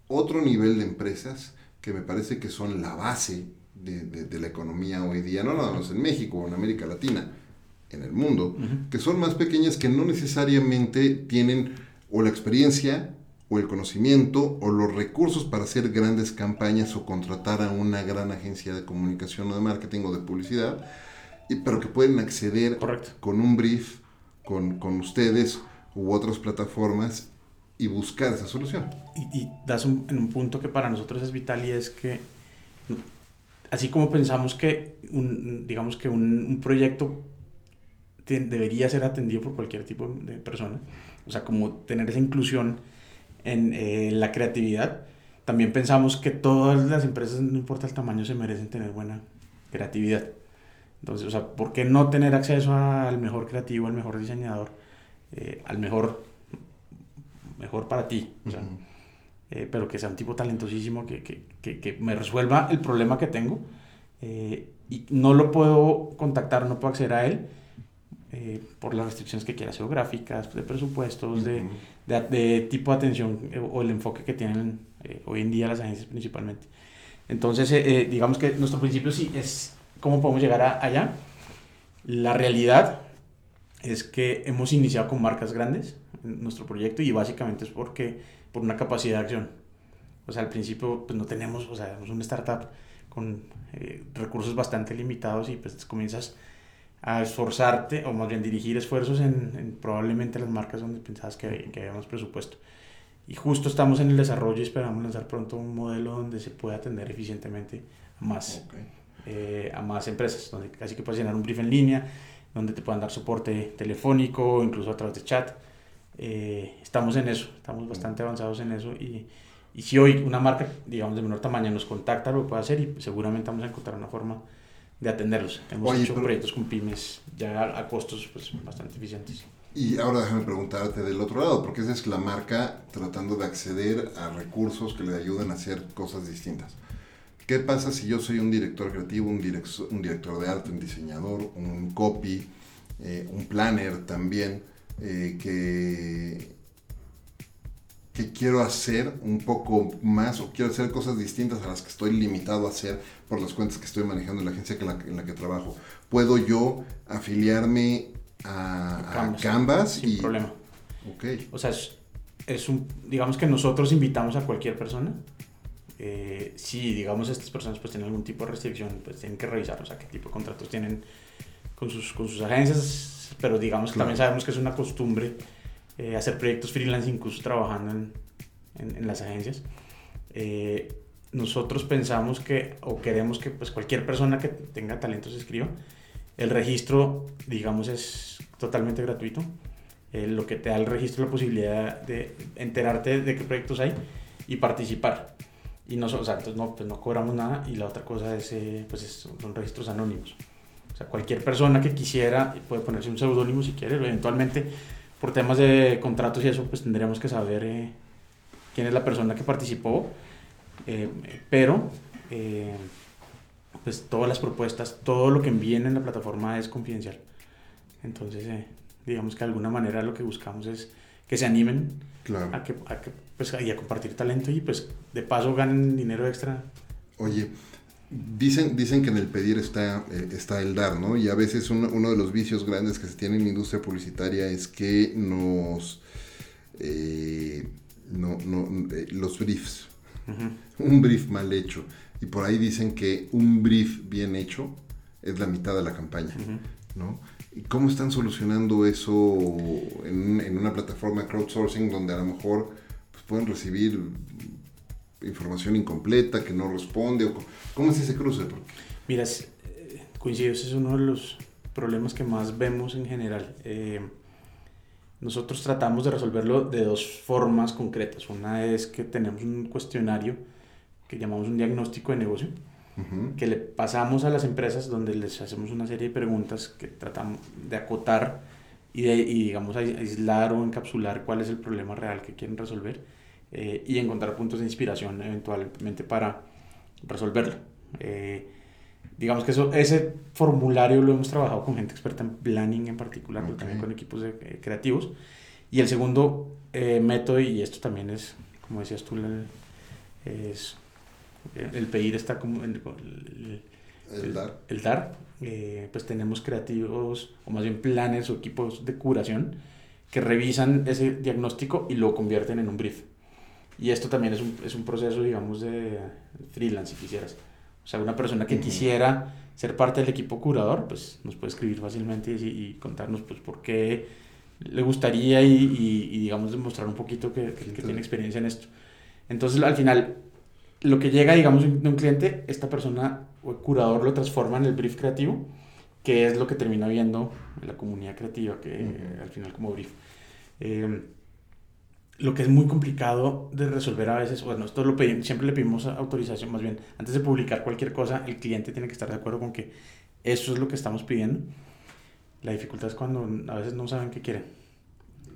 otro nivel de empresas que me parece que son la base de, la economía hoy día, no nada más en México o en América Latina, en el mundo, que son más pequeñas que no necesariamente tienen o la experiencia o el conocimiento o los recursos para hacer grandes campañas o contratar a una gran agencia de comunicación o de marketing o de publicidad, y, pero que pueden acceder con un brief, con, con, ustedes u otras plataformas y buscar esa solución. Y, y das un, en un punto que para nosotros es vital y es que así como pensamos que un, digamos que un, un proyecto debería ser atendido por cualquier tipo de persona, o sea, como tener esa inclusión en eh, la creatividad. También pensamos que todas las empresas, no importa el tamaño, se merecen tener buena creatividad. Entonces, o sea, ¿por qué no tener acceso al mejor creativo, al mejor diseñador, eh, al mejor, mejor para ti? O sea, eh, pero que sea un tipo talentosísimo, que, que, que, que me resuelva el problema que tengo. y no lo puedo contactar, no puedo acceder a él eh, por las restricciones que quieras geográficas, de presupuestos, de, de, tipo de atención eh, o el enfoque que tienen eh, hoy en día las agencias principalmente. Entonces, digamos que nuestro principio sí es cómo podemos llegar allá. La realidad es que hemos iniciado con marcas grandes en nuestro proyecto y básicamente es porque por una capacidad de acción. O sea, al principio pues no tenemos, o sea, somos una startup con recursos bastante limitados y pues comienzas a esforzarte, o más bien dirigir esfuerzos en, probablemente las marcas donde pensabas que, que habíamos presupuesto. Y justo estamos en el desarrollo y esperamos lanzar pronto un modelo donde se pueda atender eficientemente a más, eh, a más empresas, donde casi que puedes llenar un brief en línea, donde te puedan dar soporte telefónico, incluso a través de chat. Eh, estamos en eso, estamos bastante avanzados en eso y, y si hoy una marca, digamos, de menor tamaño nos contacta, lo puede hacer y seguramente vamos a encontrar una forma de atenderlos. Hemos hecho proyectos con pymes ya a costos pues, bastante eficientes. Y ahora déjame preguntarte del otro lado, porque esa es la marca tratando de acceder a recursos que le ayuden a hacer cosas distintas. ¿Qué pasa si yo soy un director creativo, un, un director de arte, un diseñador, un copy, eh, un planner también, eh, que que quiero hacer un poco más o quiero hacer cosas distintas a las que estoy limitado a hacer por las cuentas que estoy manejando en la agencia en la que trabajo. ¿Puedo yo afiliarme a, Canvas? sin problema. Ok. O sea, es, un, digamos que nosotros invitamos a cualquier persona eh, si, digamos, estas personas pues tienen algún tipo de restricción, pues tienen que revisar, o sea, qué tipo de contratos tienen con sus, con sus agencias, pero digamos que también sabemos que es una costumbre eh, hacer proyectos freelance incluso trabajando en, en, las agencias. Eh, nosotros pensamos que, o queremos que pues cualquier persona que tenga talento se escriba. El registro, digamos, es totalmente gratuito. Eh, lo que te da el registro la posibilidad de enterarte de qué proyectos hay y participar. Y no, o sea, entonces no, pues no cobramos nada y la otra cosa es, eh, pues es, son registros anónimos. O sea, cualquier persona que quisiera puede ponerse un seudónimo si quiere, eventualmente por temas de contratos y eso, pues tendríamos que saber eh, quién es la persona que participó, eh, pero eh, pues todas las propuestas, todo lo que envíen en la plataforma es confidencial. Entonces, digamos que de alguna manera lo que buscamos es que se animen Claro. a, que, a, que, pues, y a compartir talento y pues de paso ganen dinero extra. Oye, dicen, dicen que en el pedir está, eh, está el dar, ¿no? Y a veces uno, uno de los vicios grandes que se tiene en la industria publicitaria es que nos... eh, no, no, eh, los briefs, un brief mal hecho. Y por ahí dicen que un brief bien hecho es la mitad de la campaña. ¿no? ¿Y cómo están solucionando eso en, en una plataforma crowdsourcing donde a lo mejor pues, pueden recibir información incompleta que no responde? O, ¿Cómo es ese cruce? Mira, es- eh, coincido, ese es uno de los problemas que más vemos en general. Eh, nosotros tratamos de resolverlo de dos formas concretas. Una es que tenemos un cuestionario que llamamos un diagnóstico de negocio, Ujú. que le pasamos a las empresas donde les hacemos una serie de preguntas que tratamos de acotar y, de, y digamos, ais- aislar o encapsular cuál es el problema real que quieren resolver eh, y encontrar puntos de inspiración eventualmente para resolverlo. Eh, digamos que eso, ese formulario lo hemos trabajado con gente experta en planning en particular, pero Ok. también con equipos de- eh, creativos. Y el segundo eh, método, y esto también es, como decías tú, el, es, el pedir está como en- el, El dar. el dar, eh, pues tenemos creativos, o más bien planners o equipos de curación que revisan ese diagnóstico y lo convierten en un brief. Y esto también es un, es un proceso, digamos, de freelance, si quisieras. O sea, una persona que quisiera ser parte del equipo curador, pues nos puede escribir fácilmente y, y contarnos, pues, por qué le gustaría y, y, y, digamos, demostrar un poquito que, que- que tiene experiencia en esto. Entonces, al final, lo que llega, digamos, de un cliente, esta persona o el curador lo transforma en el brief creativo, que es lo que termina viendo en la comunidad creativa, que Ujú. al final como brief. Eh, lo que es muy complicado de resolver a veces, bueno, esto lo pedimos, siempre le pedimos autorización, más bien, antes de publicar cualquier cosa, el cliente tiene que estar de acuerdo con que eso es lo que estamos pidiendo. La dificultad es cuando a veces no saben qué quieren.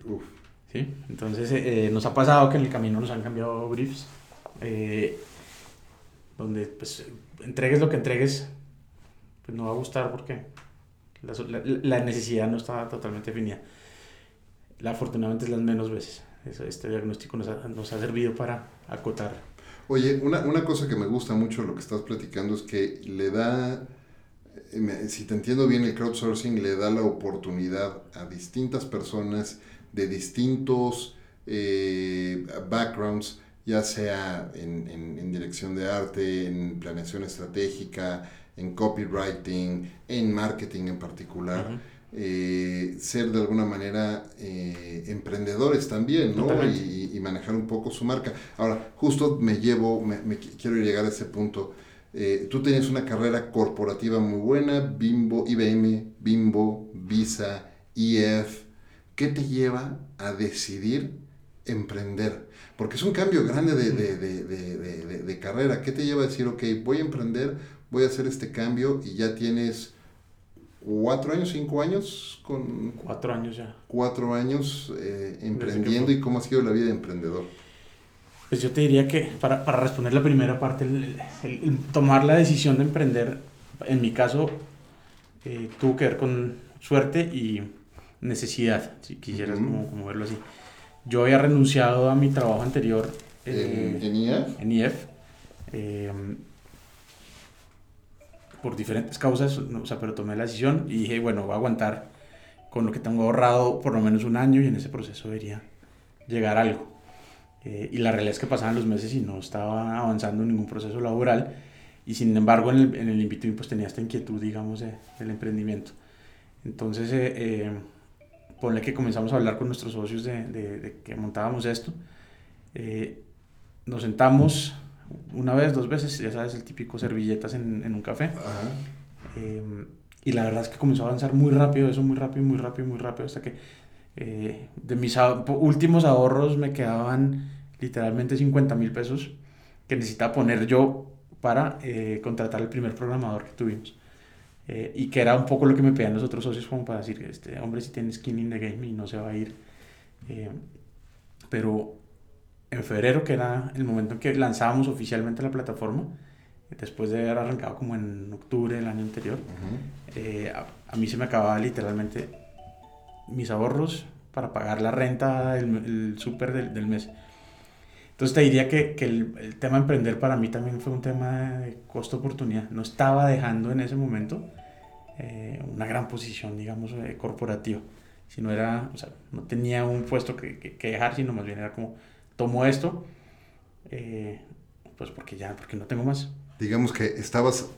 Uf. ¿sí? Entonces eh, nos ha pasado que en el camino nos han cambiado briefs, eh, donde pues entregues lo que entregues, pues no va a gustar porque la, la- la necesidad no está totalmente definida. La, afortunadamente es las menos veces. Eso- Este diagnóstico nos ha, nos ha servido para acotar. Oye, una, una cosa que me gusta mucho lo que estás platicando es que le da, eh, si te entiendo bien, el crowdsourcing le da la oportunidad a distintas personas de distintos eh, backgrounds, ya sea en, en- en dirección de arte, en planeación estratégica, en copywriting, en marketing en particular. Eh, ser de alguna manera eh, emprendedores también, ¿no? Y, y manejar un poco su marca. Ahora, justo me llevo, me, me qui- quiero llegar a ese punto. Eh, tú tenías una carrera corporativa muy buena, Bimbo, IBM, Bimbo, Visa, IF. ¿Qué te lleva a decidir emprender? Porque es un cambio grande de, de- de- de- de- de- de carrera. ¿Qué te lleva a decir, ok, voy a emprender, voy a hacer este cambio y ya tienes cuatro años, cinco años con Cuatro años ya. cuatro años eh, emprendiendo y cómo ha sido la vida de emprendedor. Pues yo te diría que para, para responder la primera parte, el, el- el tomar la decisión de emprender, en mi caso, eh, tuvo que ver con suerte y necesidad, si quisieras Ujú. como, como verlo así. Yo había renunciado a mi trabajo anterior eh, en, en IAF, en IEF eh, por diferentes causas, o sea, pero tomé la decisión y dije, bueno, voy a aguantar con lo que tengo ahorrado por lo menos un año y en ese proceso debería llegar algo. y la realidad es que pasaban los meses y no estaba avanzando en ningún proceso laboral. Y sin embargo, en el, en el in pues tenía esta inquietud, digamos, del emprendimiento. Entonces, eh, ponle que comenzamos a hablar con nuestros socios de, de, que montábamos esto. nos sentamos una vez, dos veces, ya sabes, el típico servilletas en, en un café. y la verdad es que comenzó a avanzar muy rápido, eso muy rápido, muy rápido, muy rápido, hasta que eh, de mis últimos ahorros me quedaban literalmente 50 mil pesos que necesitaba poner yo para eh, contratar el primer programador que tuvimos. Eh, y que era un poco lo que me pedían los otros socios como para decir, este hombre si tiene skin in the game y no se va a ir. pero en febrero, que era el momento en que lanzábamos oficialmente la plataforma, después de haber arrancado como en octubre del año anterior, a, a, mí se me acababa literalmente mis ahorros para pagar la renta, el, el súper del, del, mes. Entonces te diría que, que el, el, tema de emprender para mí también fue un tema de costo-oportunidad. No estaba dejando en ese momento eh, una gran posición, digamos, eh, corporativa. Si no era, o sea, no tenía un puesto que, que, que, dejar, sino más bien era como, tomo esto, eh, pues porque ya, porque no tengo más. Digamos que estabas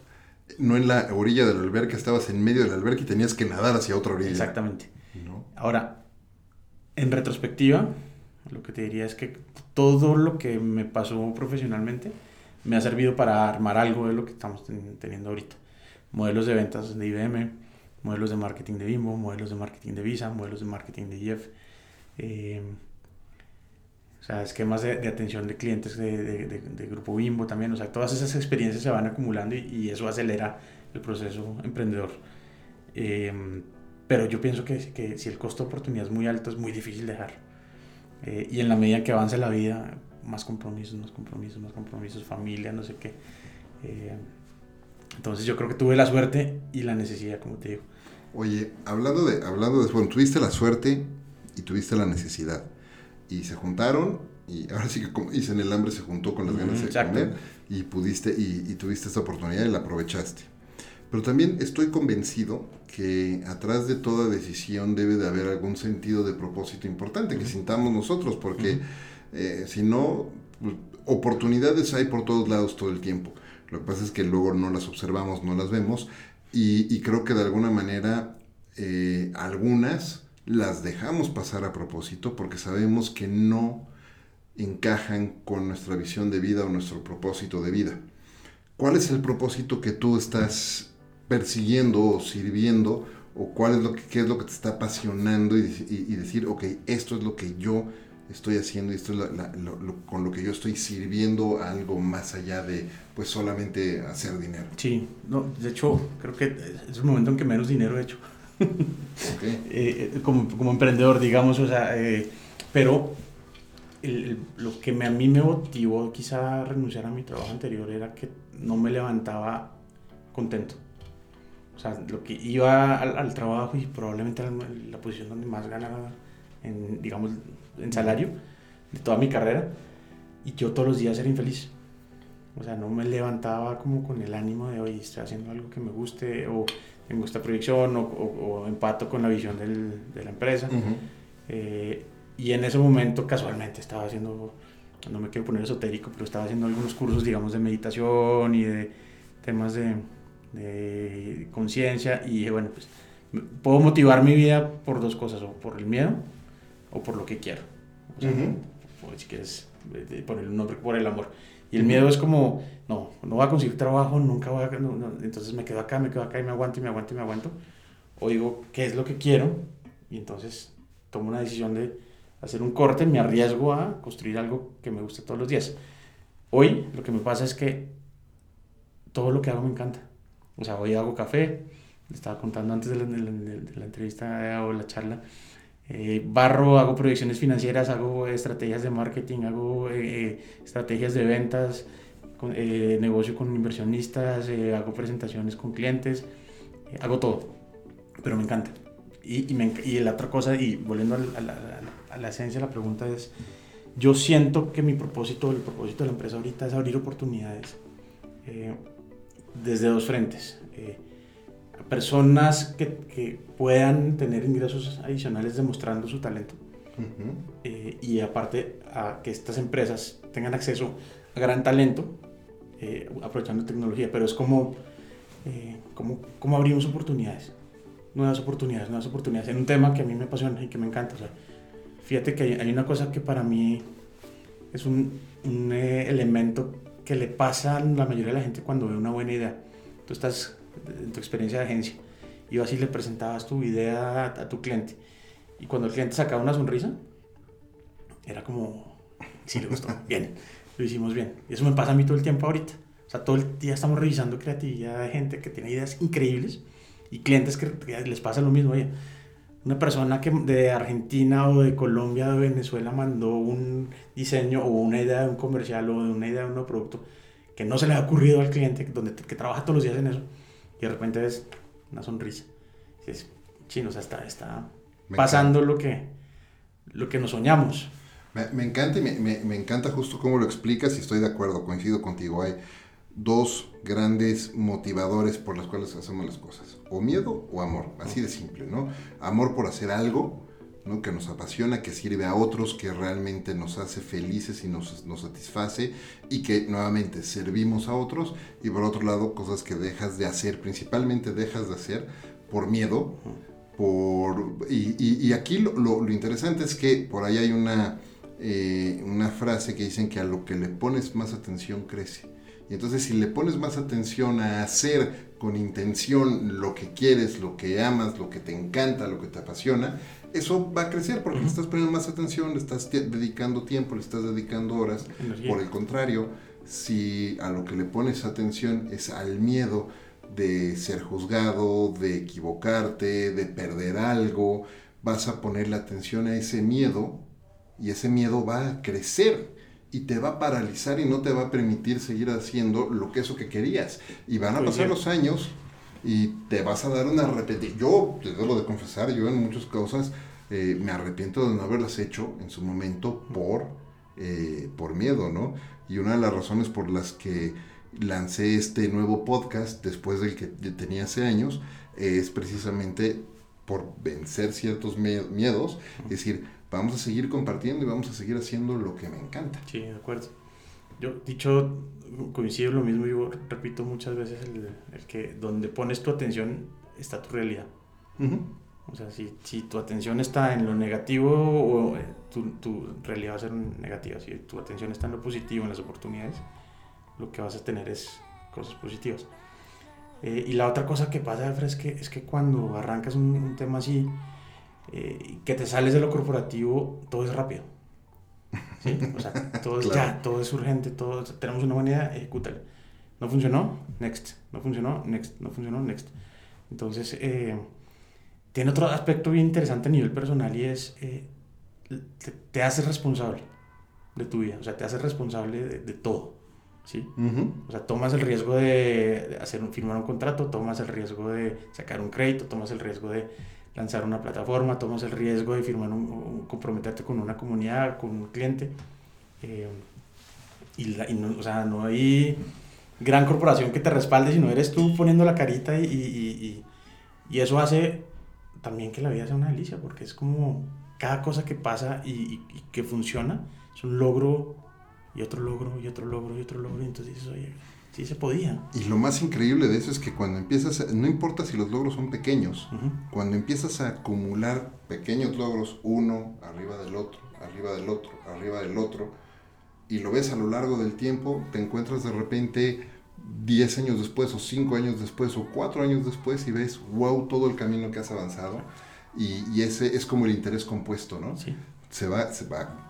no en la orilla del alberca, estabas en medio del alberca y tenías que nadar hacia otra orilla. Exactamente. Ahora, en retrospectiva, lo que te diría es que todo lo que me pasó profesionalmente me ha servido para armar algo de lo que estamos teniendo ahorita. Modelos de ventas de IBM, modelos de marketing de Bimbo, modelos de marketing de Visa, modelos de marketing de IF. Eh, esquemas de, atención de clientes de, Grupo Bimbo también. O sea, todas esas experiencias se van acumulando y, eso acelera el proceso emprendedor. Eh, pero yo pienso que, que, si el costo de oportunidad es muy alto, es muy difícil dejar. Eh, y en la medida que avance la vida, más compromisos, más compromisos, más compromisos, familia, no sé qué. Eh, entonces yo creo que tuve la suerte y la necesidad, como te digo. Oye, hablando de, hablando de, bueno, tuviste la suerte y tuviste la necesidad. Y se juntaron, y ahora sí que como dicen, el hambre se juntó con las ganas de comer, y pudiste, y, y tuviste esta oportunidad y la aprovechaste. Pero también estoy convencido que atrás de toda decisión debe de haber algún sentido de propósito importante que sintamos nosotros, porque eh, si no, pues, oportunidades hay por todos lados todo el tiempo. Lo que pasa es que luego no las observamos, no las vemos, y, y creo que de alguna manera eh, algunas las dejamos pasar a propósito porque sabemos que no encajan con nuestra visión de vida o nuestro propósito de vida. ¿Cuál es el propósito que tú estás persiguiendo o sirviendo o cuál es lo que, qué es lo que te está apasionando y, decir, ok, esto es lo que yo estoy haciendo y esto es con lo que yo estoy sirviendo algo más allá de pues solamente hacer dinero. Sí, no, de hecho creo que es el momento en que menos dinero he hecho. Okay. eh, como, como, emprendedor, digamos, o sea, eh, pero el, lo que me, a mí me motivó quizá a renunciar a mi trabajo anterior era que no me levantaba contento. O sea, lo que iba al, al trabajo y probablemente la, la, posición donde más ganaba, en, digamos, en salario de toda mi carrera. Y yo todos los días era infeliz. O sea, no me levantaba como con el ánimo de, hoy estoy haciendo algo que me guste, o me gusta proyección, o, o, o empato con la visión del, de la empresa. Uh -huh. eh, y en ese momento, casualmente, estaba haciendo, no me quiero poner esotérico, pero estaba haciendo algunos cursos, digamos, de meditación y de temas de, de conciencia y dije, bueno, pues puedo motivar mi vida por dos cosas, o por el miedo o por lo que quiero. O sea, uh -huh. si quieres poner un nombre por el amor. Y el miedo es como, no, no voy a conseguir trabajo, nunca voy a... Entonces me quedo acá, me quedo acá y me aguanto y me aguanto y me aguanto. O digo, ¿qué es lo que quiero? Y entonces tomo una decisión de hacer un corte, me arriesgo a construir algo que me guste todos los días. Hoy lo que me pasa es que todo lo que hago me encanta. O sea, hoy hago café, le estaba contando antes de la, de la, de la entrevista o la charla, eh, barro, hago proyecciones financieras, hago estrategias de marketing, hago eh, estrategias de ventas, con, eh, negocio con inversionistas, eh, hago presentaciones con clientes, eh, hago todo, pero me encanta. Y, y, me, la otra cosa, y volviendo a la, a, la, esencia de la pregunta es, yo siento que mi propósito, el propósito de la empresa ahorita es abrir oportunidades eh, desde dos frentes. Personas que, que, puedan tener ingresos adicionales demostrando su talento. eh, y aparte a que estas empresas tengan acceso a gran talento eh, aprovechando tecnología, pero es como, eh, como, como abrimos oportunidades, nuevas oportunidades, nuevas oportunidades, en un tema que a mí me apasiona y que me encanta. O sea, fíjate que hay, una cosa que para mí es un, un elemento que le pasa a la mayoría de la gente cuando ve una buena idea. Tú estás en tu experiencia de agencia, ibas y le presentabas tu idea a, tu cliente y cuando el cliente sacaba una sonrisa, era como, sí le gustó, bien, lo hicimos bien. Y eso me pasa a mí todo el tiempo ahorita. O sea, todo el día estamos revisando creatividad de gente que tiene ideas increíbles y clientes que, les pasa lo mismo. Oye, una persona que de Argentina o de Colombia o de Venezuela mandó un diseño o una idea de un comercial o de una idea de un nuevo producto que no se le ha ocurrido al cliente, donde, que trabaja todos los días en eso, y de repente ves una sonrisa. Y es chino, o sea, está, está pasando lo que, lo que nos soñamos. Me, encanta y me, encanta justo cómo lo explicas y estoy de acuerdo, coincido contigo. Hay dos grandes motivadores por los cuales hacemos las cosas, o miedo o amor, así de simple, ¿no? Amor por hacer algo, ¿no? que nos apasiona, que sirve a otros, que realmente nos hace felices y nos, nos, satisface y que nuevamente servimos a otros y por otro lado cosas que dejas de hacer, principalmente dejas de hacer por miedo, por, y, y, aquí lo, lo, interesante es que por ahí hay una eh, una frase que dicen que a lo que le pones más atención crece. Y entonces si le pones más atención a hacer con intención lo que quieres, lo que amas, lo que te encanta, lo que te apasiona, eso va a crecer porque le estás poniendo más atención, le estás dedicando tiempo, le estás dedicando horas. Por el contrario, si a lo que le pones atención es al miedo de ser juzgado, de equivocarte, de perder algo, vas a ponerle atención a ese miedo y ese miedo va a crecer y te va a paralizar y no te va a permitir seguir haciendo lo que eso que querías. Y van a pasar los años y te vas a dar una repetición. Yo, te debo de confesar, yo en muchas cosas eh, me arrepiento de no haberlas hecho en su momento por, eh, por miedo, ¿no? Y una de las razones por las que lancé este nuevo podcast después del que tenía hace años es precisamente por vencer ciertos miedos, es decir, vamos a seguir compartiendo y vamos a seguir haciendo lo que me encanta. Sí, de acuerdo. Yo, dicho, coincido lo mismo, yo repito muchas veces el, el que donde pones tu atención está tu realidad. O sea, si, si, tu atención está en lo negativo, o, eh, tu, tu, realidad va a ser negativa. Si tu atención está en lo positivo, en las oportunidades, lo que vas a tener es cosas positivas. Eh, y la otra cosa que pasa, es que, es que cuando arrancas un, un tema así, eh, que te sales de lo corporativo, todo es rápido. ¿sí? O sea, todo es ya, todo es urgente, todo, tenemos una buena idea, ejecútala. No funcionó, next. No funcionó, next. No funcionó, next. Entonces, eh, tiene otro aspecto bien interesante a nivel personal y es, eh, te, haces responsable de tu vida, o sea, te haces responsable de, de todo. ¿Sí? O sea, tomas el riesgo de hacer un, firmar un contrato, tomas el riesgo de sacar un crédito, tomas el riesgo de lanzar una plataforma, tomas el riesgo de firmar un, comprometerte con una comunidad, con un cliente. Eh, y, no, o sea, no hay gran corporación que te respalde, sino eres tú poniendo la carita y, y, y, eso hace también que la vida sea una delicia, porque es como cada cosa que pasa y, que funciona es un logro y otro logro y otro logro y otro logro, y entonces dices, oye, Sí se podía. Y lo más increíble de eso es que cuando empiezas, no importa si los logros son pequeños, cuando empiezas a acumular pequeños logros, uno arriba del otro, arriba del otro, arriba del otro, y lo ves a lo largo del tiempo, te encuentras de repente 10 años después, o 5 años después, o 4 años después, y ves, wow, todo el camino que has avanzado. Y, y ese es como el interés compuesto, ¿no? Sí. Se va, se va,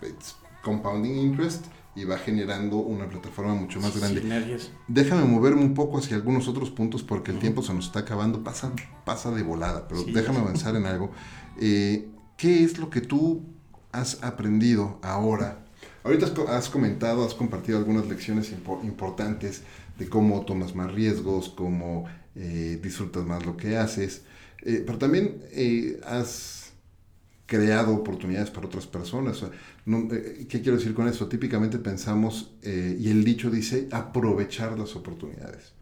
compounding interest y va generando una plataforma mucho más grande. Déjame moverme un poco hacia algunos otros puntos porque el tiempo se nos está acabando, pasa, pasa de volada, pero déjame avanzar en algo. Eh, ¿Qué es lo que tú has aprendido ahora? Ahorita has comentado, has compartido algunas lecciones importantes de cómo tomas más riesgos, cómo eh, disfrutas más lo que haces, eh, pero también has creado oportunidades para otras personas. Eh, ¿Qué quiero decir con eso? Típicamente pensamos, eh, y el dicho dice, aprovechar las oportunidades.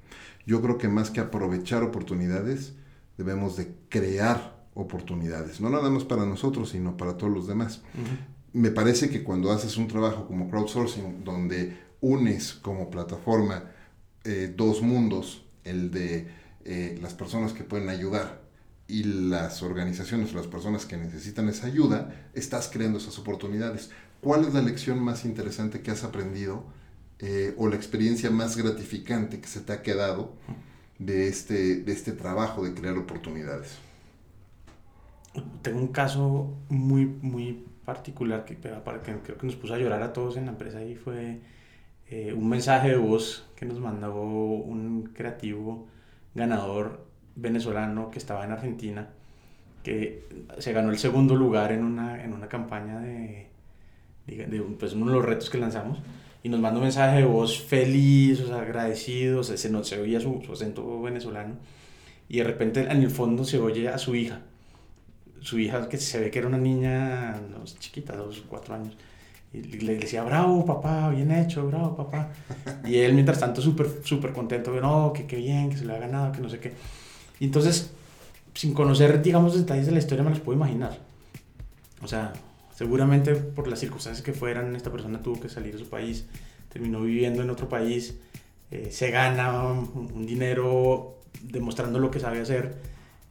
Yo creo que más que aprovechar oportunidades, debemos de crear oportunidades, no nada más para nosotros, sino para todos los demás. Me parece que cuando haces un trabajo como crowdsourcing, donde unes como plataforma eh, dos mundos, el de eh, las personas que pueden ayudar y las organizaciones o las personas que necesitan esa ayuda, estás creando esas oportunidades. ¿Cuál es la lección más interesante que has aprendido eh, o la experiencia más gratificante que se te ha quedado de este, de este trabajo de crear oportunidades? Tengo un caso muy, muy particular que, que creo que nos puso a llorar a todos en la empresa y fue eh, un mensaje de voz que nos mandó un creativo ganador venezolano que estaba en Argentina, que se ganó el segundo lugar en una, en una campaña de, de, pues uno de los retos que lanzamos y nos mandó un mensaje de voz feliz, o sea, agradecido, se, se, se oía su, su, acento venezolano y de repente en el fondo se oye a su hija, su hija que se ve que era una niña no, chiquita, dos, cuatro años, y le decía, bravo papá, bien hecho, bravo papá. Y él mientras tanto súper, súper contento, no, que qué bien, que se le ha ganado, que no sé qué. Y entonces, sin conocer, digamos, detalles de la historia, me los puedo imaginar. O sea, seguramente por las circunstancias que fueran, esta persona tuvo que salir de su país, terminó viviendo en otro país, eh, se gana un, dinero demostrando lo que sabe hacer.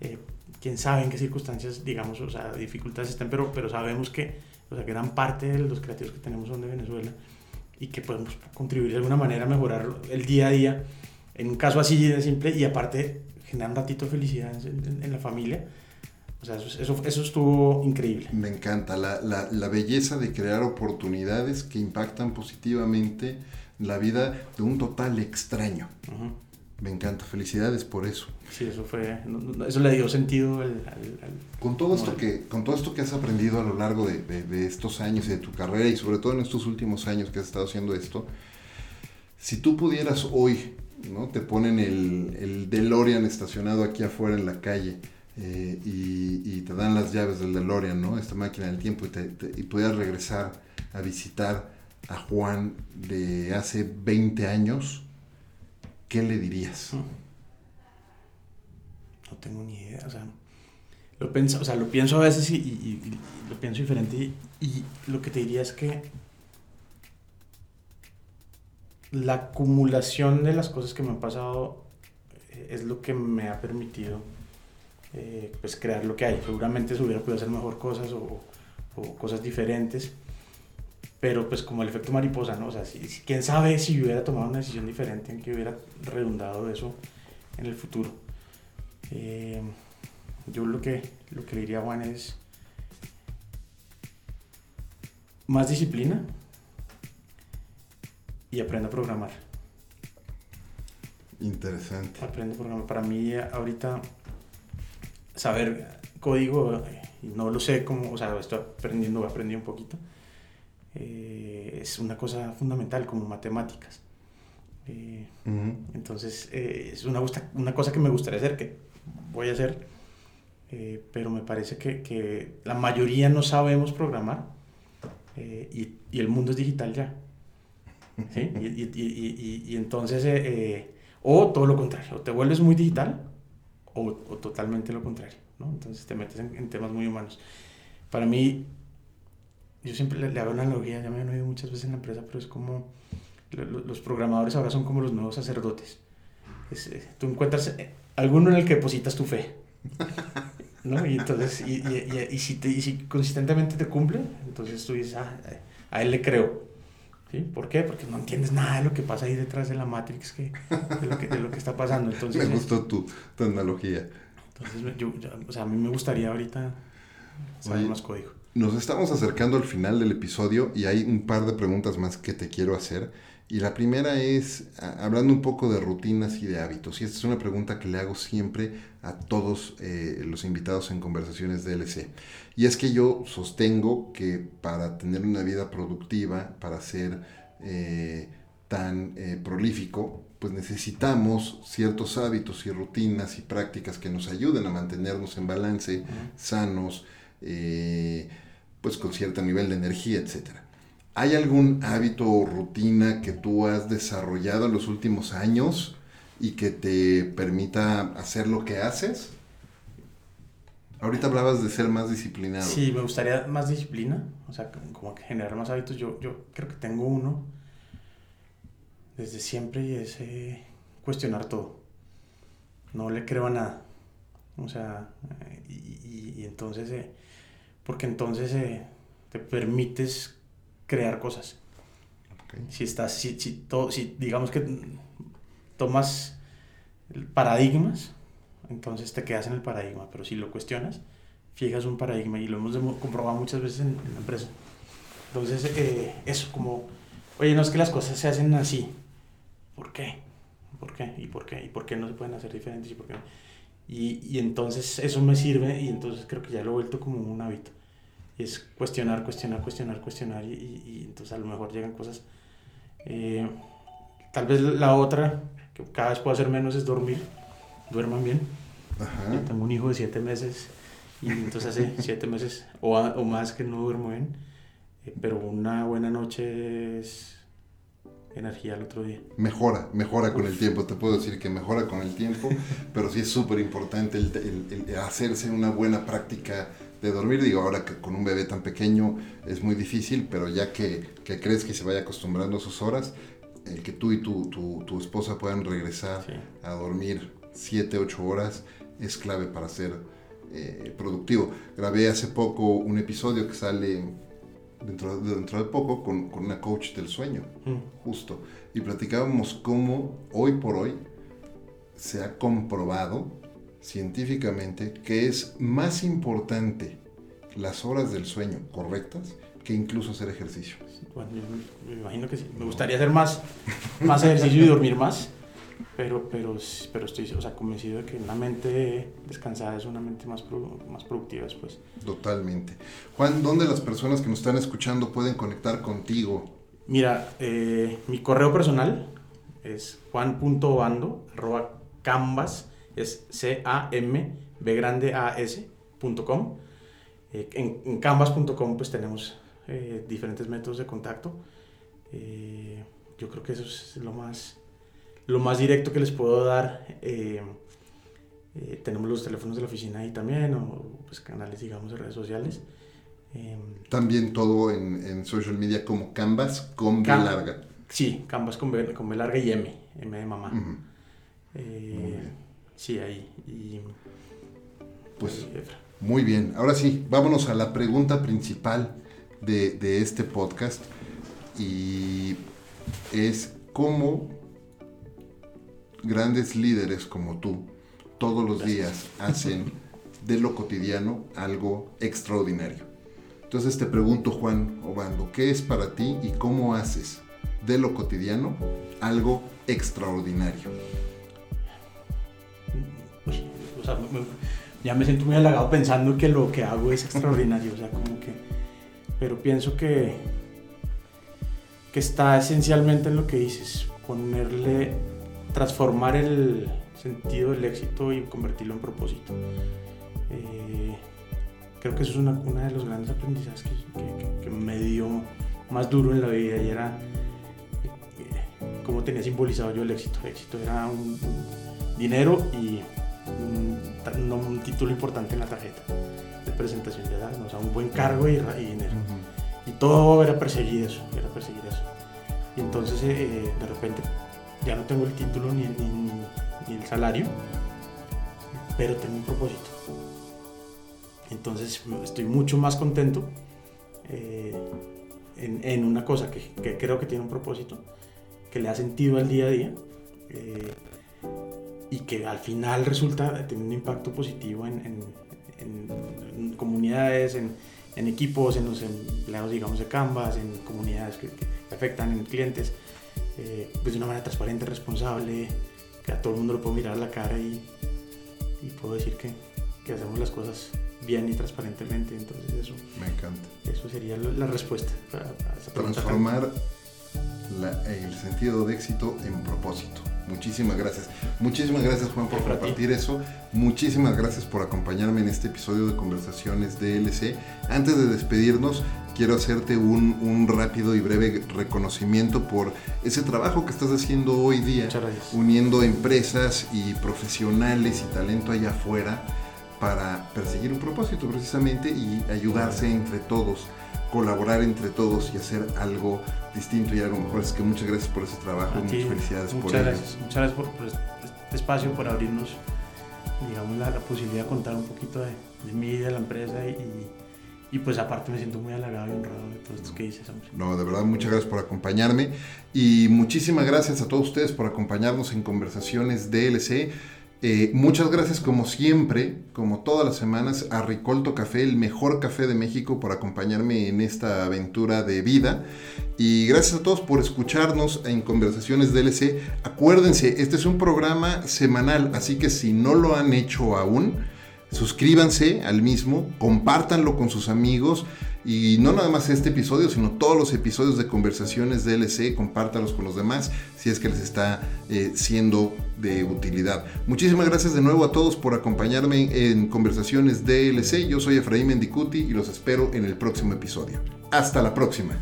Eh, quién sabe en qué circunstancias, digamos, o sea, dificultades estén, pero, pero sabemos que, o sea, gran parte de los creativos que tenemos son de Venezuela y que podemos contribuir de alguna manera a mejorar el día a día en un caso así de simple y aparte generar un ratito de felicidad en, la familia. O sea, eso, eso, eso, estuvo increíble. Me encanta la, la, la, belleza de crear oportunidades que impactan positivamente la vida de un total extraño. Me encanta, felicidades por eso. Sí, eso fue, eso le dio sentido al... con, todo esto que, con todo esto que has aprendido a lo largo de, de, de, estos años y de tu carrera y sobre todo en estos últimos años que has estado haciendo esto, si tú pudieras hoy ¿no? Te ponen el, el DeLorean estacionado aquí afuera en la calle eh, y, te dan las llaves del DeLorean, ¿no? Esta máquina del tiempo y, te, regresar a visitar a Juan de hace 20 años, ¿qué le dirías? Hmm. No tengo ni idea, o sea, lo o sea, lo pienso a veces y lo pienso diferente y lo que te diría es que la acumulación de las cosas que me han pasado eh, es lo que me ha permitido eh, pues crear lo que hay. Seguramente se hubiera podido hacer mejor cosas o, cosas diferentes, pero pues como el efecto mariposa, ¿no? O sea, si, quién sabe si hubiera tomado una decisión diferente en que hubiera redundado eso en el futuro. Eh, yo lo que, lo que le diría a Juan es más disciplina, y aprendo a programar. Interesante. Aprendo a programar. Para mí ahorita saber código, no lo sé cómo, o sea, estoy aprendiendo, aprendí un poquito. Eh, es una cosa fundamental como matemáticas. Eh, entonces eh, es una, una cosa que me gustaría hacer, que voy a hacer, pero me parece que, que, la mayoría no sabemos programar y, y el mundo es digital ya. ¿Sí? Y, y, y, y entonces, eh, eh, o todo lo contrario, o te vuelves muy digital o, o totalmente lo contrario, ¿no? Entonces te metes en, en, temas muy humanos. Para mí, yo siempre le, le hago una analogía, ya me han oído muchas veces en la empresa, pero es como lo, los programadores ahora son como los nuevos sacerdotes. Es, eh, tú encuentras alguno en el que depositas tu fe. ¿no? Y entonces, y, y, y, si te, y si consistentemente te cumple, entonces tú dices, ah, a él le creo. ¿Sí? ¿Por qué? Porque no entiendes nada de lo que pasa ahí detrás de la Matrix, que, de, lo que, de lo que está pasando. Entonces, me gustó tu, tu analogía. Entonces, yo, yo, o sea, a mí me gustaría ahorita saber Oye, más código. Nos estamos acercando al final del episodio y hay un par de preguntas más que te quiero hacer. Y la primera es, hablando un poco de rutinas y de hábitos, y esta es una pregunta que le hago siempre a todos eh, los invitados en conversaciones de LC. Y es que yo sostengo que para tener una vida productiva, para ser eh, tan eh, prolífico, pues necesitamos ciertos hábitos y rutinas y prácticas que nos ayuden a mantenernos en balance, uh -huh. sanos, eh, pues con cierto nivel de energía, etcétera. ¿Hay algún hábito o rutina que tú has desarrollado en los últimos años y que te permita hacer lo que haces? Ahorita hablabas de ser más disciplinado. Sí, me gustaría más disciplina, o sea, como que generar más hábitos. Yo, yo creo que tengo uno desde siempre y es eh, cuestionar todo. No le creo a nada. O sea, eh, y, y, entonces, eh, porque entonces te permites crear cosas. Si estás, si, si, todo, si digamos que tomas paradigmas, entonces te quedas en el paradigma, pero si lo cuestionas, fijas un paradigma y lo hemos comprobado muchas veces en, la empresa. Entonces, eh, eso como, oye, no es que las cosas se hacen así, ¿por qué? ¿Por qué? ¿Y por qué? ¿Y por qué no se pueden hacer diferentes? ¿Y por qué? Y, y entonces eso me sirve y entonces creo que ya lo he vuelto como un hábito. Y es cuestionar, cuestionar, cuestionar, cuestionar y, y, entonces a lo mejor llegan cosas. Eh, tal vez la otra, que cada vez puedo hacer menos, es dormir duerman bien. Yo tengo un hijo de siete meses y entonces hace siete meses o, o más que no duermo bien, eh, pero una buena noche es energía el otro día. Mejora, mejora con el tiempo, te puedo decir que mejora con el tiempo, pero sí es súper importante el, el, hacerse una buena práctica de dormir. Digo, ahora que con un bebé tan pequeño es muy difícil, pero ya que, que crees que se vaya acostumbrando a sus horas, el que tú y tu, tu, tu esposa puedan regresar a dormir 7, 8 horas es clave para ser eh, productivo. Grabé hace poco un episodio que sale dentro, dentro de poco con, con una coach del sueño, mm. justo, y platicábamos cómo hoy por hoy se ha comprobado científicamente que es más importante las horas del sueño correctas que incluso hacer ejercicio. Bueno, me imagino que sí. Me gustaría hacer más, más ejercicio y dormir más. Pero, pero, pero estoy o sea, convencido de que una mente descansada es una mente más, más productiva después. Totalmente. Juan, ¿dónde las personas que nos están escuchando pueden conectar contigo? Mira, eh, mi correo personal es juan.bando, arroba canvas, es C-A-M, B grande A-S, punto com. Eh, en, en, canvas.com pues tenemos eh, diferentes métodos de contacto. yo creo que eso es lo más lo más directo que les puedo dar, eh, eh, tenemos los teléfonos de la oficina ahí también, o pues canales, digamos, de redes sociales. Em, también todo en, en, social media como Canvas con B larga. Sí, Canvas con B, con B larga y M, M de mamá. Eh, sí, ahí. Y, pues muy bien. Ahora sí, vámonos a la pregunta principal de, de este podcast y es cómo grandes líderes como tú todos los días hacen de lo cotidiano algo extraordinario. Entonces te pregunto, Juan Obando, ¿qué es para ti y cómo haces de lo cotidiano algo extraordinario? ya me siento muy halagado pensando que lo que hago es extraordinario, o sea, como que, pero pienso que, que está esencialmente en lo que dices, ponerle transformar el sentido del éxito y convertirlo en propósito. Eh, creo que eso es una, una, de los grandes aprendizajes que, que, me dio más duro en la vida y era eh, cómo tenía simbolizado yo el éxito. El éxito era un, dinero y un, un, título importante en la tarjeta de presentación de edad, o sea, un buen cargo y, dinero. Y todo era perseguir eso, era perseguir eso. Y entonces eh, de repente ya no tengo el título ni, el salario, pero tengo un propósito. Entonces estoy mucho más contento eh, en, una cosa que, creo que tiene un propósito, que le ha sentido al día a día eh, y que al final resulta tener un impacto positivo en, comunidades, en, equipos, en los empleados, digamos, de Canvas, en comunidades que, que afectan, en clientes. Eh, pues de una manera transparente, responsable, que a todo el mundo lo puedo mirar a la cara y, y puedo decir que, que, hacemos las cosas bien y transparentemente. Entonces eso... Me encanta. Eso sería la respuesta. Transformar el sentido de éxito en propósito. Muchísimas gracias. Muchísimas gracias Juan por compartir eso. Muchísimas gracias por acompañarme en este episodio de Conversaciones DLC. Antes de despedirnos, quiero hacerte un, rápido y breve reconocimiento por ese trabajo que estás haciendo hoy día, uniendo empresas y profesionales y talento allá afuera para perseguir un propósito precisamente y ayudarse entre todos, colaborar entre todos y hacer algo distinto. Y algo mejor. Es que muchas gracias por ese trabajo, muchas felicidades muchas por gracias, Muchas gracias por, este espacio, por abrirnos digamos, la, posibilidad de contar un poquito de, de mí, de la empresa y, y pues aparte me siento muy halagado y honrado de todo esto que dices, hombre. No, de verdad, muchas gracias por acompañarme y muchísimas gracias a todos ustedes por acompañarnos en conversaciones DLC. Eh, muchas gracias como siempre, como todas las semanas, a Ricolto Café, el mejor café de México, por acompañarme en esta aventura de vida. Y gracias a todos por escucharnos en Conversaciones DLC. Acuérdense, este es un programa semanal, así que si no lo han hecho aún, suscríbanse al mismo, compártanlo con sus amigos y no nada más este episodio, sino todos los episodios de conversaciones DLC, compártanlos con los demás si es que les está eh, siendo de utilidad. Muchísimas gracias de nuevo a todos por acompañarme en conversaciones DLC. Yo soy Efraín Mendicuti y los espero en el próximo episodio. Hasta la próxima.